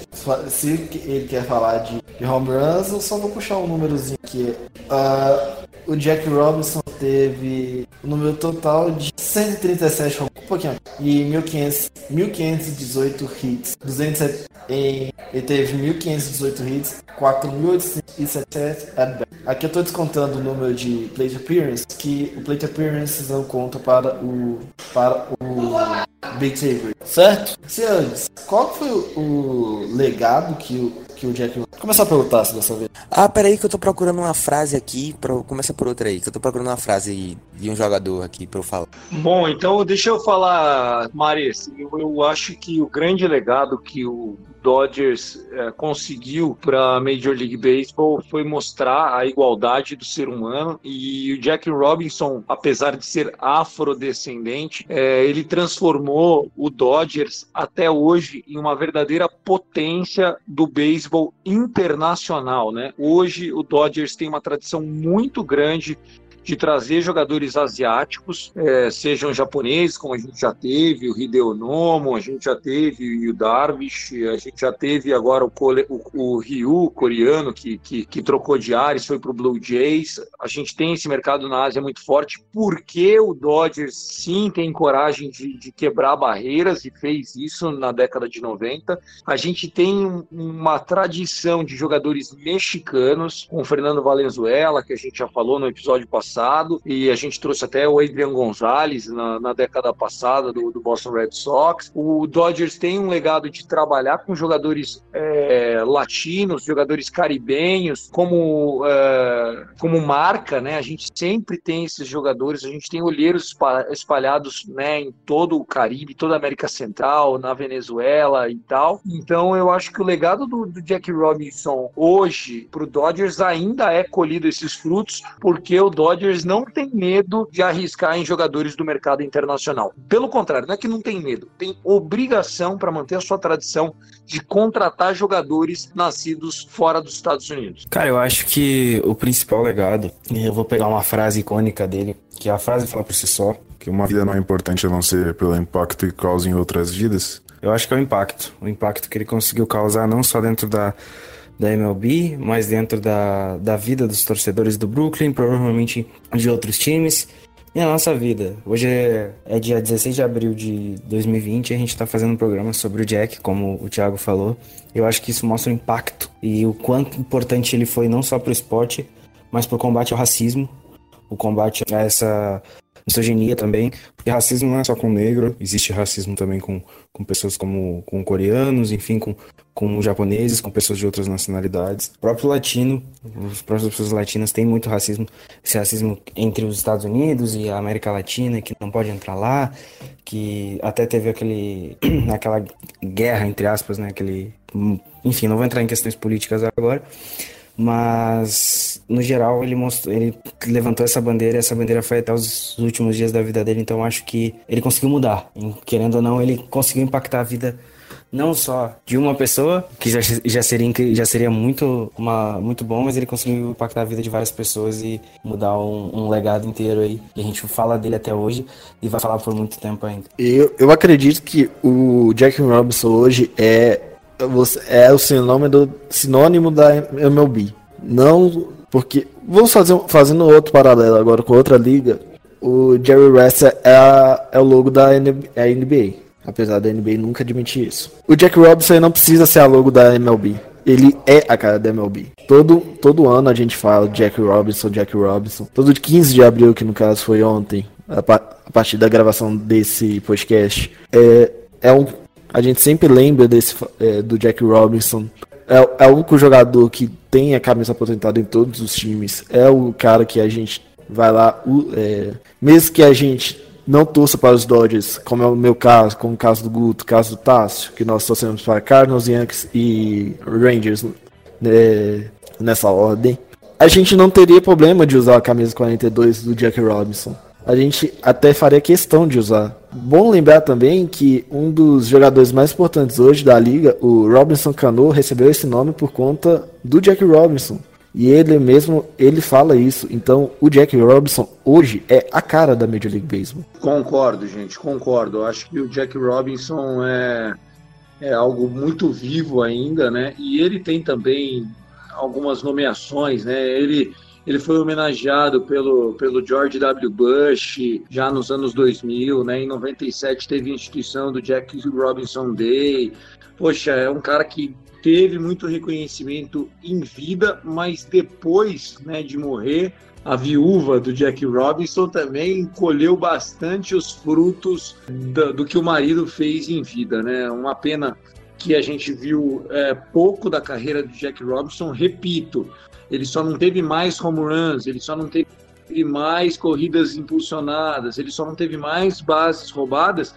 se ele quer falar de, home runs, eu só vou puxar um númerozinho aqui. Uh, o Jack Robinson teve o número total de 137 um pouquinho, e 1500, 1518 hits. 207 em, ele teve 1518 hits, 4877 at Aqui eu estou descontando o número de plate appearance, que o plate appearance não conta para o para o Big Saber, certo? Senhores, qual foi o legado que o que o Jack. Começar pelo Tasso dessa vez. Ah, peraí que eu tô procurando uma frase aqui. Pro... Começa por outra aí, que eu tô procurando uma frase de um jogador aqui pra eu falar. Bom, então deixa eu falar, Maris. Eu, eu acho que o grande legado que o Dodgers é, conseguiu para a Major League Baseball foi mostrar a igualdade do ser humano e o Jack Robinson, apesar de ser afrodescendente, é, ele transformou o Dodgers até hoje em uma verdadeira potência do beisebol internacional, né? Hoje o Dodgers tem uma tradição muito grande de trazer jogadores asiáticos, é, sejam japoneses, como a gente já teve, o Hideo Nomo, a gente já teve o Darvish, a gente já teve agora o, o, o Ryu, coreano, que, que, que trocou de ares, foi para o Blue Jays. A gente tem esse mercado na Ásia muito forte, porque o Dodgers sim tem coragem de, de quebrar barreiras e fez isso na década de 90. A gente tem uma tradição de jogadores mexicanos, com o Fernando Valenzuela, que a gente já falou no episódio passado passado, e a gente trouxe até o Adrian Gonzalez na, na década passada do, do, Boston Red Sox. O Dodgers tem um legado de trabalhar com jogadores é, latinos, jogadores caribenhos, como, é, como marca, né? A gente sempre tem esses jogadores, a gente tem olheiros espalhados né, em todo o Caribe, toda a América Central, na Venezuela e tal. Então eu acho que o legado do, do Jack Robinson hoje para o Dodgers ainda é colhido esses frutos, porque o Dodgers Dodgers não tem medo de arriscar em jogadores do mercado internacional. Pelo contrário, não é que não tem medo, tem obrigação para manter a sua tradição de contratar jogadores nascidos fora dos Estados Unidos. Cara, eu acho que o principal legado, e eu vou pegar uma frase icônica dele, que a frase fala por si só, que uma vida não é importante a não ser pelo impacto que causa em outras vidas. Eu acho que é o impacto, o impacto que ele conseguiu causar não só dentro da da MLB, mas dentro da, da vida dos torcedores do Brooklyn, provavelmente de outros times. E a nossa vida. Hoje é, é dia 16 de abril de 2020 e a gente está fazendo um programa sobre o Jack, como o Thiago falou. Eu acho que isso mostra o impacto e o quanto importante ele foi não só para o esporte, mas para o combate ao racismo, o combate a essa misoginia também, porque racismo não é só com negro, existe racismo também com, com pessoas como com coreanos, enfim, com, com japoneses, com pessoas de outras nacionalidades. O próprio latino, as próprias pessoas latinas têm muito racismo, esse racismo entre os Estados Unidos e a América Latina, que não pode entrar lá, que até teve aquele [clears throat] aquela guerra entre aspas, né, aquele enfim, não vou entrar em questões políticas agora, mas no geral ele mostrou, ele levantou essa bandeira, essa bandeira foi até os últimos dias da vida dele, então acho que ele conseguiu mudar. Querendo ou não, ele conseguiu impactar a vida não só de uma pessoa, que já, já, seria, já seria muito, uma, muito bom, mas ele conseguiu impactar a vida de várias pessoas e mudar um, um legado inteiro aí. E a gente fala dele até hoje e vai falar por muito tempo ainda. Eu, eu acredito que o Jack Robinson hoje é é o sinônimo, sinônimo da MLB. Não porque. Vamos fazer fazendo outro paralelo agora com outra liga. O Jerry West é, é o logo da NBA, Apesar da NBA nunca admitir isso. O Jack Robinson não precisa ser a logo da MLB. Ele é a cara da MLB. Todo, todo ano a gente fala Jack Robinson, Jack Robinson. Todo 15 de abril, que no caso foi ontem, a, a partir da gravação desse podcast, é, é um a gente sempre lembra desse é, do Jack Robinson. É, é o único jogador que tem a cabeça aposentada em todos os times. É o cara que a gente vai lá, é, mesmo que a gente não torça para os Dodgers, como é o meu caso, como o caso do Guto, o caso do Tássio, que nós torcemos para Cardinals, Yankees e Rangers né, nessa ordem, a gente não teria problema de usar a camisa 42 do Jack Robinson a gente até faria questão de usar. Bom lembrar também que um dos jogadores mais importantes hoje da liga, o Robinson Cano, recebeu esse nome por conta do Jack Robinson. E ele mesmo, ele fala isso. Então, o Jack Robinson hoje é a cara da Major League Baseball. Concordo, gente, concordo. Eu acho que o Jack Robinson é, é algo muito vivo ainda, né? E ele tem também algumas nomeações, né? Ele Ele foi homenageado pelo, pelo George W. Bush já nos anos 2000, né? Em 97 teve a instituição do Jack Robinson Day. Poxa, é um cara que teve muito reconhecimento em vida, mas depois né, de morrer, a viúva do Jack Robinson também colheu bastante os frutos do, do que o marido fez em vida, né? Uma pena que a gente viu é, pouco da carreira do Jack Robinson. Repito, ele só não teve mais home runs, ele só não teve mais corridas impulsionadas, ele só não teve mais bases roubadas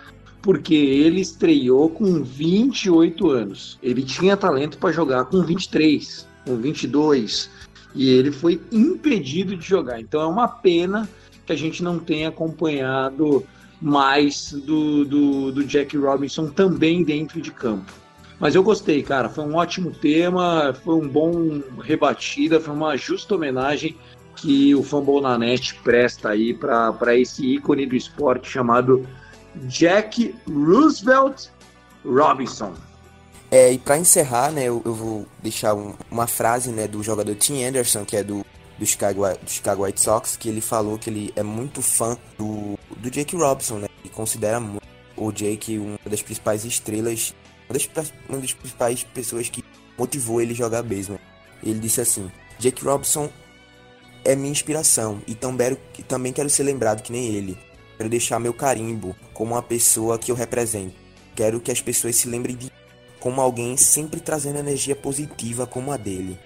porque ele estreou com 28 anos. Ele tinha talento para jogar com 23, com 22, e ele foi impedido de jogar. Então é uma pena que a gente não tenha acompanhado mais do, do, do Jack Robinson também dentro de campo. Mas eu gostei, cara. Foi um ótimo tema, foi um bom rebatida, foi uma justa homenagem que o Fumble na Net presta aí para esse ícone do esporte chamado Jack Roosevelt Robinson. É, e para encerrar, né, eu, eu vou deixar um, uma frase né, do jogador Tim Anderson, que é do, do, Chicago, do Chicago White Sox, que ele falou que ele é muito fã do, do Jake Robinson, né, e considera muito o Jake uma das principais estrelas, uma das, uma das principais pessoas que motivou ele a jogar beisebol. Ele disse assim: Jake Robinson é minha inspiração e também, também quero ser lembrado que nem ele. Quero deixar meu carimbo como uma pessoa que eu represento. Quero que as pessoas se lembrem de como alguém sempre trazendo energia positiva como a dele.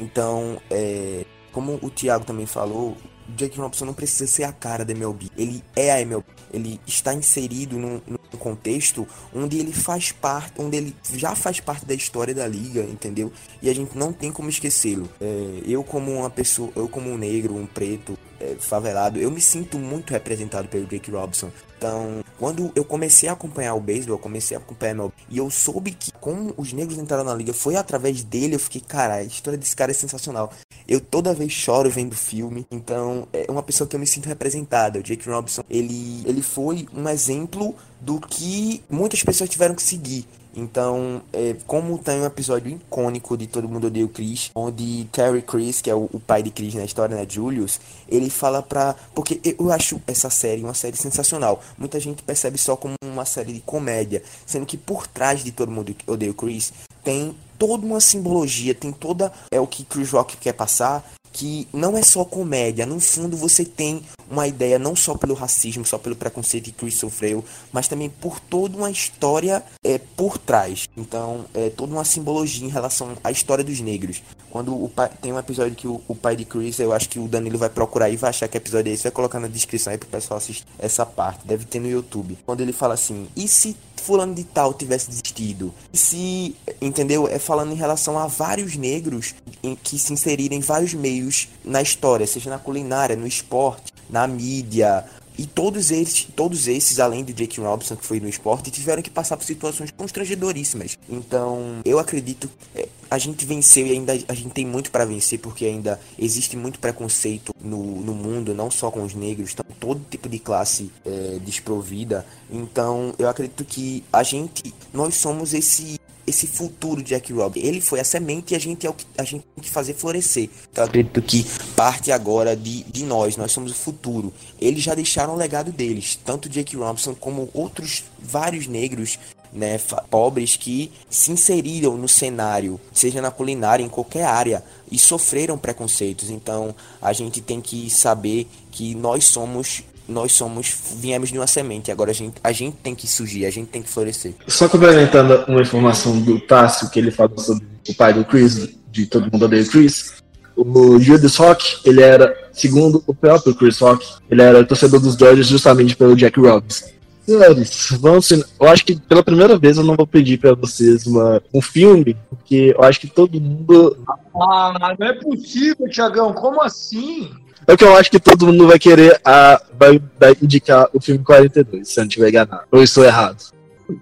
Então, é, como o Thiago também falou, Jake Robinson não precisa ser a cara da MLB. Ele é a MLB. Ele está inserido num, num, contexto onde ele faz parte, onde ele já faz parte da história da liga, entendeu? E a gente não tem como esquecê-lo. É, eu como uma pessoa, eu como um negro, um preto, é, favelado, eu me sinto muito representado pelo Jake Robinson. Então, quando eu comecei a acompanhar o beisebol, eu comecei a acompanhar MLB, e eu soube que como os negros entraram na liga foi através dele, eu fiquei, cara, a história desse cara é sensacional. Eu toda vez choro vendo filme, então é uma pessoa que eu me sinto representada. O Jake Robinson, ele, ele foi um exemplo do que muitas pessoas tiveram que seguir. Então, é, como tem um episódio icônico de Todo Mundo Odeia o Chris, onde Terry Chris, que é o, o, pai de Chris na história, né, Julius, ele fala pra... Porque eu acho essa série uma série sensacional. Muita gente percebe só como uma série de comédia, sendo que por trás de Todo Mundo Odeia o Chris tem toda uma simbologia, tem toda é o que Chris Rock quer passar, que não é só comédia, no fundo você tem uma ideia não só pelo racismo, só pelo preconceito que Chris sofreu, mas também por toda uma história é, por trás. Então, é toda uma simbologia em relação à história dos negros. Quando o pai, tem um episódio que o, o, pai de Chris, eu acho que o Danilo vai procurar e vai achar que episódio é esse, vai colocar na descrição aí pro pessoal assistir essa parte, deve ter no YouTube. Quando ele fala assim, e se fulano de tal tivesse desistido? Se, entendeu? É falando em relação a vários negros em, que se inseriram em vários meios na história, seja na culinária, no esporte, na mídia, e todos eles, todos esses, além de Jake Robinson, que foi no esporte, tiveram que passar por situações constrangedoríssimas. Então, eu acredito é, a gente venceu e ainda a gente tem muito para vencer, porque ainda existe muito preconceito no, no mundo, não só com os negros, todo tipo de classe é, desprovida. Então, eu acredito que a gente, nós somos esse esse futuro de Jack Robinson. Ele foi a semente e a gente é o que a gente tem que fazer florescer. Então acredito que parte agora de, de nós, nós somos o futuro. Eles já deixaram o legado deles, tanto Jake Robinson como outros vários negros né, pobres que se inseriram no cenário, seja na culinária, em qualquer área, e sofreram preconceitos. Então, a gente tem que saber que nós somos nós somos, viemos de uma semente, agora a gente, a gente tem que surgir, a gente tem que florescer. Só complementando uma informação do Tássio, que ele falou sobre o pai do Chris, de todo mundo odeia Chris, o Julius Rock, ele era, segundo o próprio Chris Rock, ele era torcedor dos Dodgers justamente pelo Jack Robinson. Senhores, vamos, eu acho que pela primeira vez eu não vou pedir para vocês uma, um filme, porque eu acho que todo mundo. Ah, não é possível, Tiagão, como assim? É que eu acho que todo mundo vai querer a, vai, vai indicar o filme 42, se eu não tiver enganado. Ou estou errado.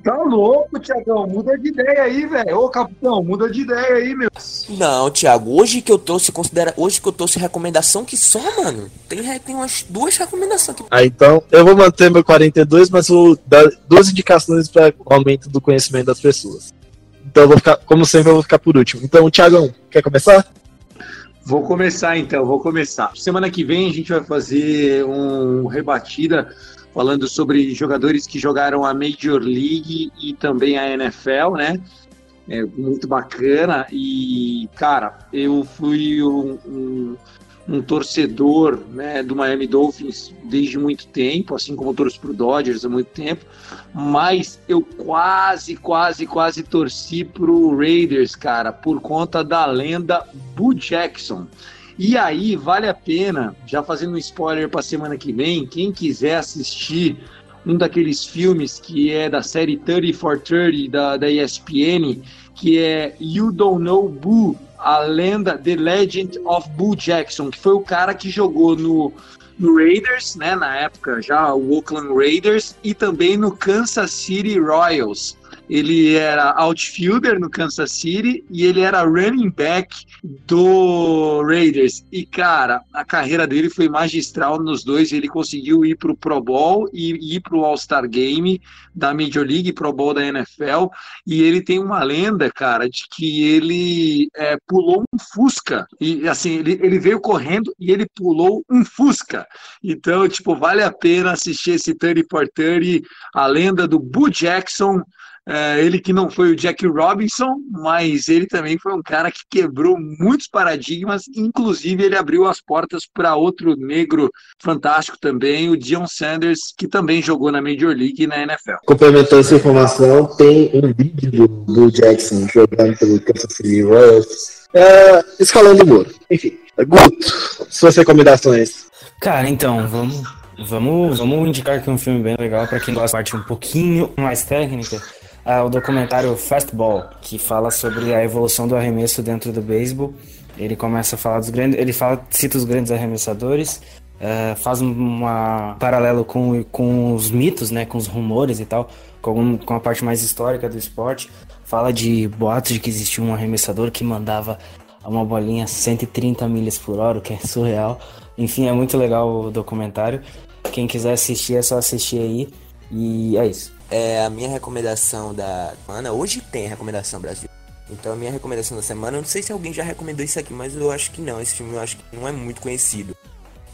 Tá louco, Tiagão. Muda de ideia aí, velho. Ô, capitão, muda de ideia aí, meu. Não, Thiago, hoje que eu trouxe, considera. Hoje que eu trouxe recomendação que só, mano. Tem, tem umas duas recomendações aqui. Ah, então eu vou manter meu 42, mas vou dar duas indicações para o aumento do conhecimento das pessoas. Então eu vou ficar, como sempre, eu vou ficar por último. Então, Thiagão, quer começar? Vou começar então, vou começar. Semana que vem a gente vai fazer um rebatida falando sobre jogadores que jogaram a Major League e também a NFL, né? É muito bacana e, cara, eu fui um, um, um torcedor né, do Miami Dolphins desde muito tempo, assim como eu torço o Dodgers há muito tempo, mas eu quase, quase, quase torci para o Raiders, cara, por conta da lenda Boo Jackson. E aí, vale a pena, já fazendo um spoiler para semana que vem, quem quiser assistir um daqueles filmes que é da série 30 for 30 da, da ESPN, que é You Don't Know Boo, a lenda The Legend of Boo Jackson, que foi o cara que jogou no, no Raiders, né, na época já o Oakland Raiders, e também no Kansas City Royals. Ele era outfielder no Kansas City e ele era running back do Raiders. E, cara, a carreira dele foi magistral nos dois. Ele conseguiu ir para o Pro Bowl e ir para o All-Star Game da Major League, Pro Bowl da NFL. E ele tem uma lenda, cara, de que ele é, pulou um Fusca. E, assim, ele, ele veio correndo e ele pulou um Fusca. Então, tipo, vale a pena assistir esse 30 for 30, a lenda do Boo Jackson. É, ele que não foi o Jack Robinson, mas ele também foi um cara que quebrou muitos paradigmas, inclusive ele abriu as portas para outro negro fantástico também, o Dion Sanders, que também jogou na Major League e na NFL. Complementando essa informação, tem um vídeo do, do Jackson jogando pelo Kansas City Royals, é, escalando o Enfim, Guto, suas recomendações. Cara, então, vamos, vamos, vamos indicar que é um filme bem legal para quem gosta de parte um pouquinho mais técnica o documentário Fastball, que fala sobre a evolução do arremesso dentro do beisebol. Ele começa a falar dos grandes, ele fala, cita os grandes arremessadores, uh, faz um paralelo com, com os mitos, né, com os rumores e tal, com, com a parte mais histórica do esporte. Fala de boatos de que existia um arremessador que mandava uma bolinha 130 milhas por hora, o que é surreal. Enfim, é muito legal o documentário. Quem quiser assistir é só assistir aí. E é isso. É a minha recomendação da semana. Hoje tem recomendação Brasil. Então a minha recomendação da semana, eu não sei se alguém já recomendou isso aqui, mas eu acho que não. Esse filme eu acho que não é muito conhecido.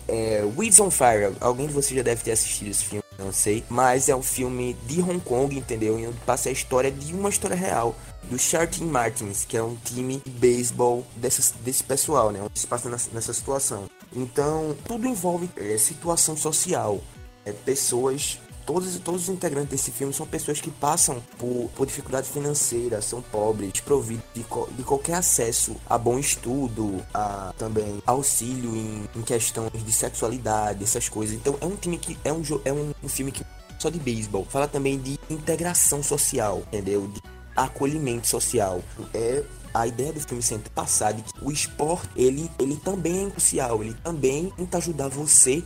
É Weeds on Fire. Alguém de vocês já deve ter assistido esse filme, não sei. Mas é um filme de Hong Kong, entendeu? E onde passa a história de uma história real. Do Charlton Martins, que é um time de beisebol desse, desse pessoal, né? Onde se passa nessa, nessa situação. Então, tudo envolve é, situação social. É, pessoas todos, todos os integrantes desse filme são pessoas que passam por, por dificuldade financeira, são pobres, desprovidos de, de qualquer acesso a bom estudo, a também auxílio em, em questões de sexualidade, essas coisas. Então é um time que é um, é um, um filme que só de beisebol, fala também de integração social, entendeu? De acolhimento social. É a ideia do filme sempre passar de que o esporte ele, ele também é crucial, ele também tenta ajudar você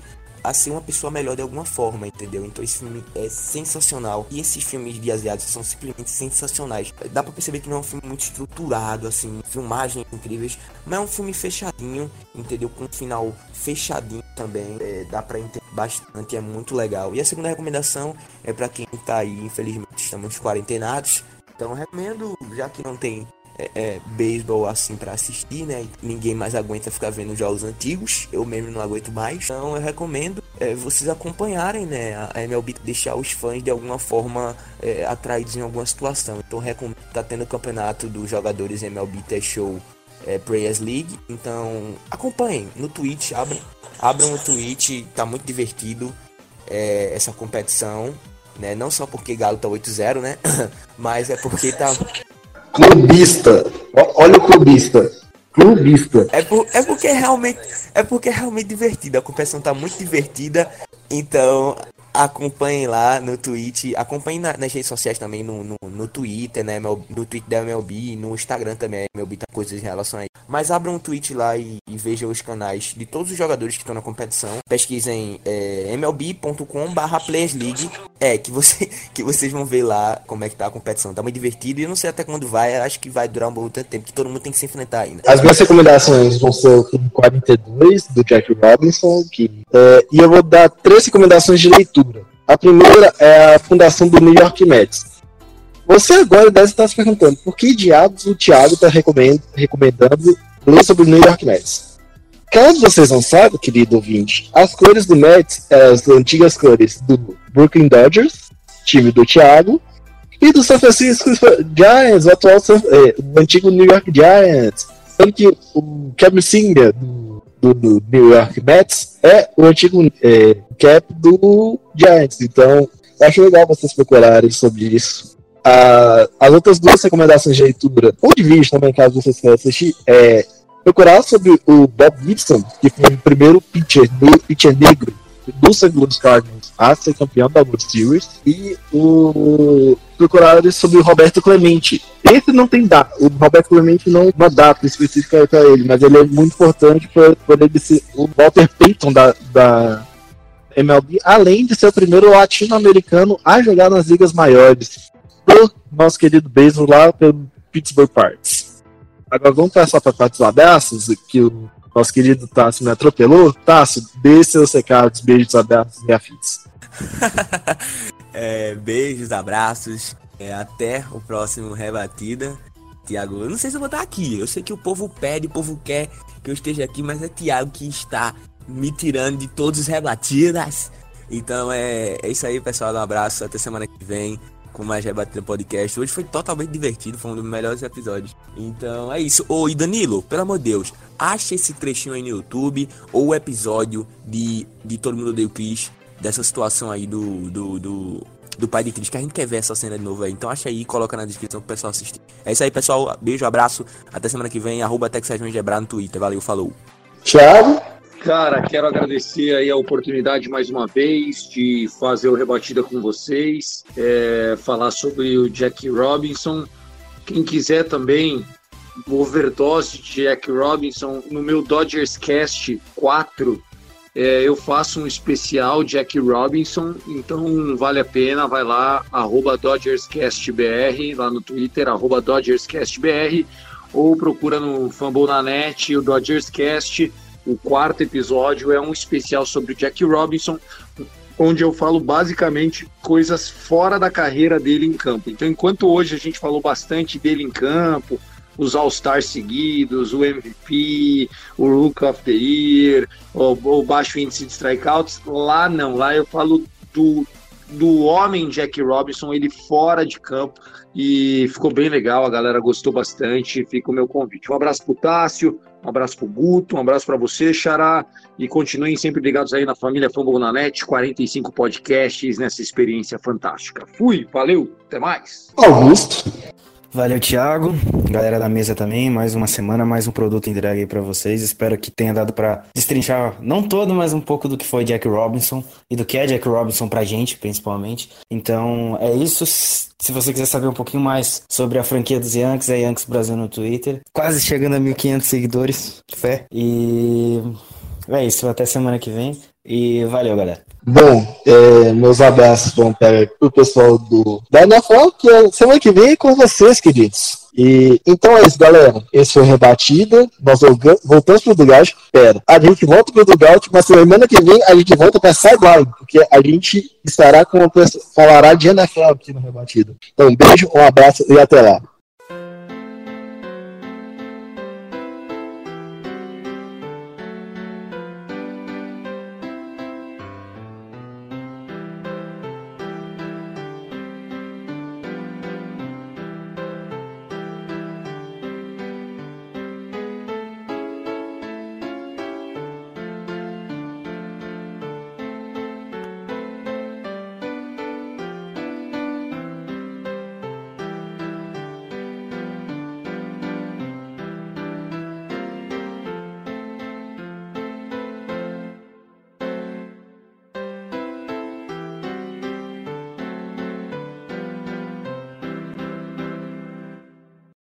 a ser uma pessoa melhor de alguma forma, entendeu? Então esse filme é sensacional. E esses filmes de asiáticos são simplesmente sensacionais. Dá pra perceber que não é um filme muito estruturado, assim, filmagens incríveis, mas é um filme fechadinho, entendeu? Com um final fechadinho também. É, dá pra entender bastante, é muito legal. E a segunda recomendação é para quem tá aí, infelizmente estamos quarentenados. Então recomendo, já que não tem é, é, beisebol assim para assistir, né? Ninguém mais aguenta ficar vendo jogos antigos. Eu mesmo não aguento mais. Então eu recomendo é, vocês acompanharem, né? A MLB deixar os fãs de alguma forma é, atraídos em alguma situação. Então recomendo. Tá tendo o campeonato dos jogadores MLB T Show é, Players League. Então acompanhem no Twitch, abram, abram o Twitch, tá muito divertido é, essa competição. Né? Não só porque Galo tá 8-0, né? [coughs] Mas é porque tá Clubista. Olha o clubista. Clubista. É, por, é porque realmente é porque é realmente divertido. A competição tá muito divertida. Então, acompanhem lá no Twitch, acompanhem na, nas redes sociais também, no, no, no Twitter, né, no Twitter da MLB, no Instagram também, MLB tá coisas em relação a isso. Mas abram um tweet lá e, e, vejam os canais de todos os jogadores que estão na competição. Pesquisem é, mlb.com barra League, é, que, você, [laughs] que vocês vão ver lá como é que tá a competição. Tá muito divertido e eu não sei até quando vai, acho que vai durar um bom tempo, que todo mundo tem que se enfrentar ainda. As minhas recomendações vão ser o filme 42, do Jack Robinson, que, é, e eu vou dar três recomendações de leitura a primeira é a fundação do New York Mets. Você agora deve estar se perguntando por que diabos o Thiago está recomendando ler sobre o New York Mets. Caso vocês não saibam, querido ouvinte, as cores do Mets eram as antigas cores do Brooklyn Dodgers, time do Thiago, e do San Francisco Giants, o atual é, o antigo New York Giants. Tanto que o Kevin Singer do, do, New York Mets é o antigo é, cap do Giants. Então, acho legal vocês procurarem sobre isso. Ah, as outras duas recomendações de leitura, ou de vídeo também, caso vocês queiram assistir, é procurar sobre o Bob Gibson, que foi o primeiro pitcher, pitcher negro do St. Louis Cardinals a ser campeão da World Series, e o procurar sobre o Roberto Clemente. Esse não tem data, o Roberto Clemente não uma data específica para ele, mas ele é muito importante por, ele ser o Walter Payton da, da MLB, além de ser o primeiro latino-americano a jogar nas ligas maiores, do nosso querido beisebol lá pelo Pittsburgh Pirates. Agora vamos passar para quatro abraços, que o nosso querido Tássio me atropelou. Tássio, dê seus recados, beijos, abraços e afins. [laughs] é, beijos, abraços. É, até o próximo Rebatida. Tiago, eu não sei se eu vou estar aqui. Eu sei que o povo pede, o povo quer que eu esteja aqui, mas é Tiago que está me tirando de todos os rebatidas. Então é, é isso aí, pessoal. Um abraço. Até semana que vem com mais Rebatida Podcast. Hoje foi totalmente divertido, foi um dos melhores episódios. Então é isso. E Danilo, pelo amor de Deus, acha esse trechinho aí no YouTube ou o episódio de, de Todo Mundo Odeia o Chris, dessa situação aí do, do, do, do pai de Cris, que a gente quer ver essa cena de novo aí. Então acha aí e coloca na descrição pro pessoal assistir. É isso aí, pessoal. Beijo, abraço. Até semana que vem. Arroba no Twitter. Valeu, falou. Tchau. Cara, quero agradecer aí a oportunidade mais uma vez de fazer o Rebatida com vocês, é, falar sobre o Jack Robinson. Quem quiser também, overdose de Jack Robinson, no meu Dodgers Cast 4, é, eu faço um especial Jack Robinson, então vale a pena, vai lá, arroba DodgersCastBR, lá no Twitter, arroba DodgersCastBR, ou procura no Fumble na net, o Dodgers Cast o quarto episódio é um especial sobre o Jack Robinson, onde eu falo basicamente coisas fora da carreira dele em campo. Então, enquanto hoje a gente falou bastante dele em campo, os All-Stars seguidos, o MVP, o Rook of the Year, o, o baixo índice de strikeouts, lá não, lá eu falo do, do homem Jack Robinson, ele fora de campo, e ficou bem legal, a galera gostou bastante, fica o meu convite. Um abraço pro Tássio, um abraço pro Guto, um abraço para você, Xará, e continuem sempre ligados aí na família Fumble na Net, 45 podcasts nessa experiência fantástica. Fui, valeu, até mais. Augusto. Valeu, Thiago. Galera da mesa também, mais uma semana, mais um produto entregue aí pra vocês. Espero que tenha dado para destrinchar, não todo, mas um pouco do que foi Jack Robinson e do que é Jack Robinson pra gente, principalmente. Então, é isso. Se você quiser saber um pouquinho mais sobre a franquia dos Yankees, é Yankees Brasil no Twitter. Quase chegando a 1.500 seguidores, fé. E é isso, até semana que vem. E valeu, galera. Bom, é, meus abraços vão para o pessoal do da que é semana que vem com vocês, queridos. E, então é isso, galera. Esse foi Rebatida. Nós voltamos pro Dugout. Pera, a gente volta pro Dugout, mas semana que vem a gente volta pra Sideline, porque a gente estará com falará de NFL aqui no Rebatida. Então, um beijo, um abraço e até lá.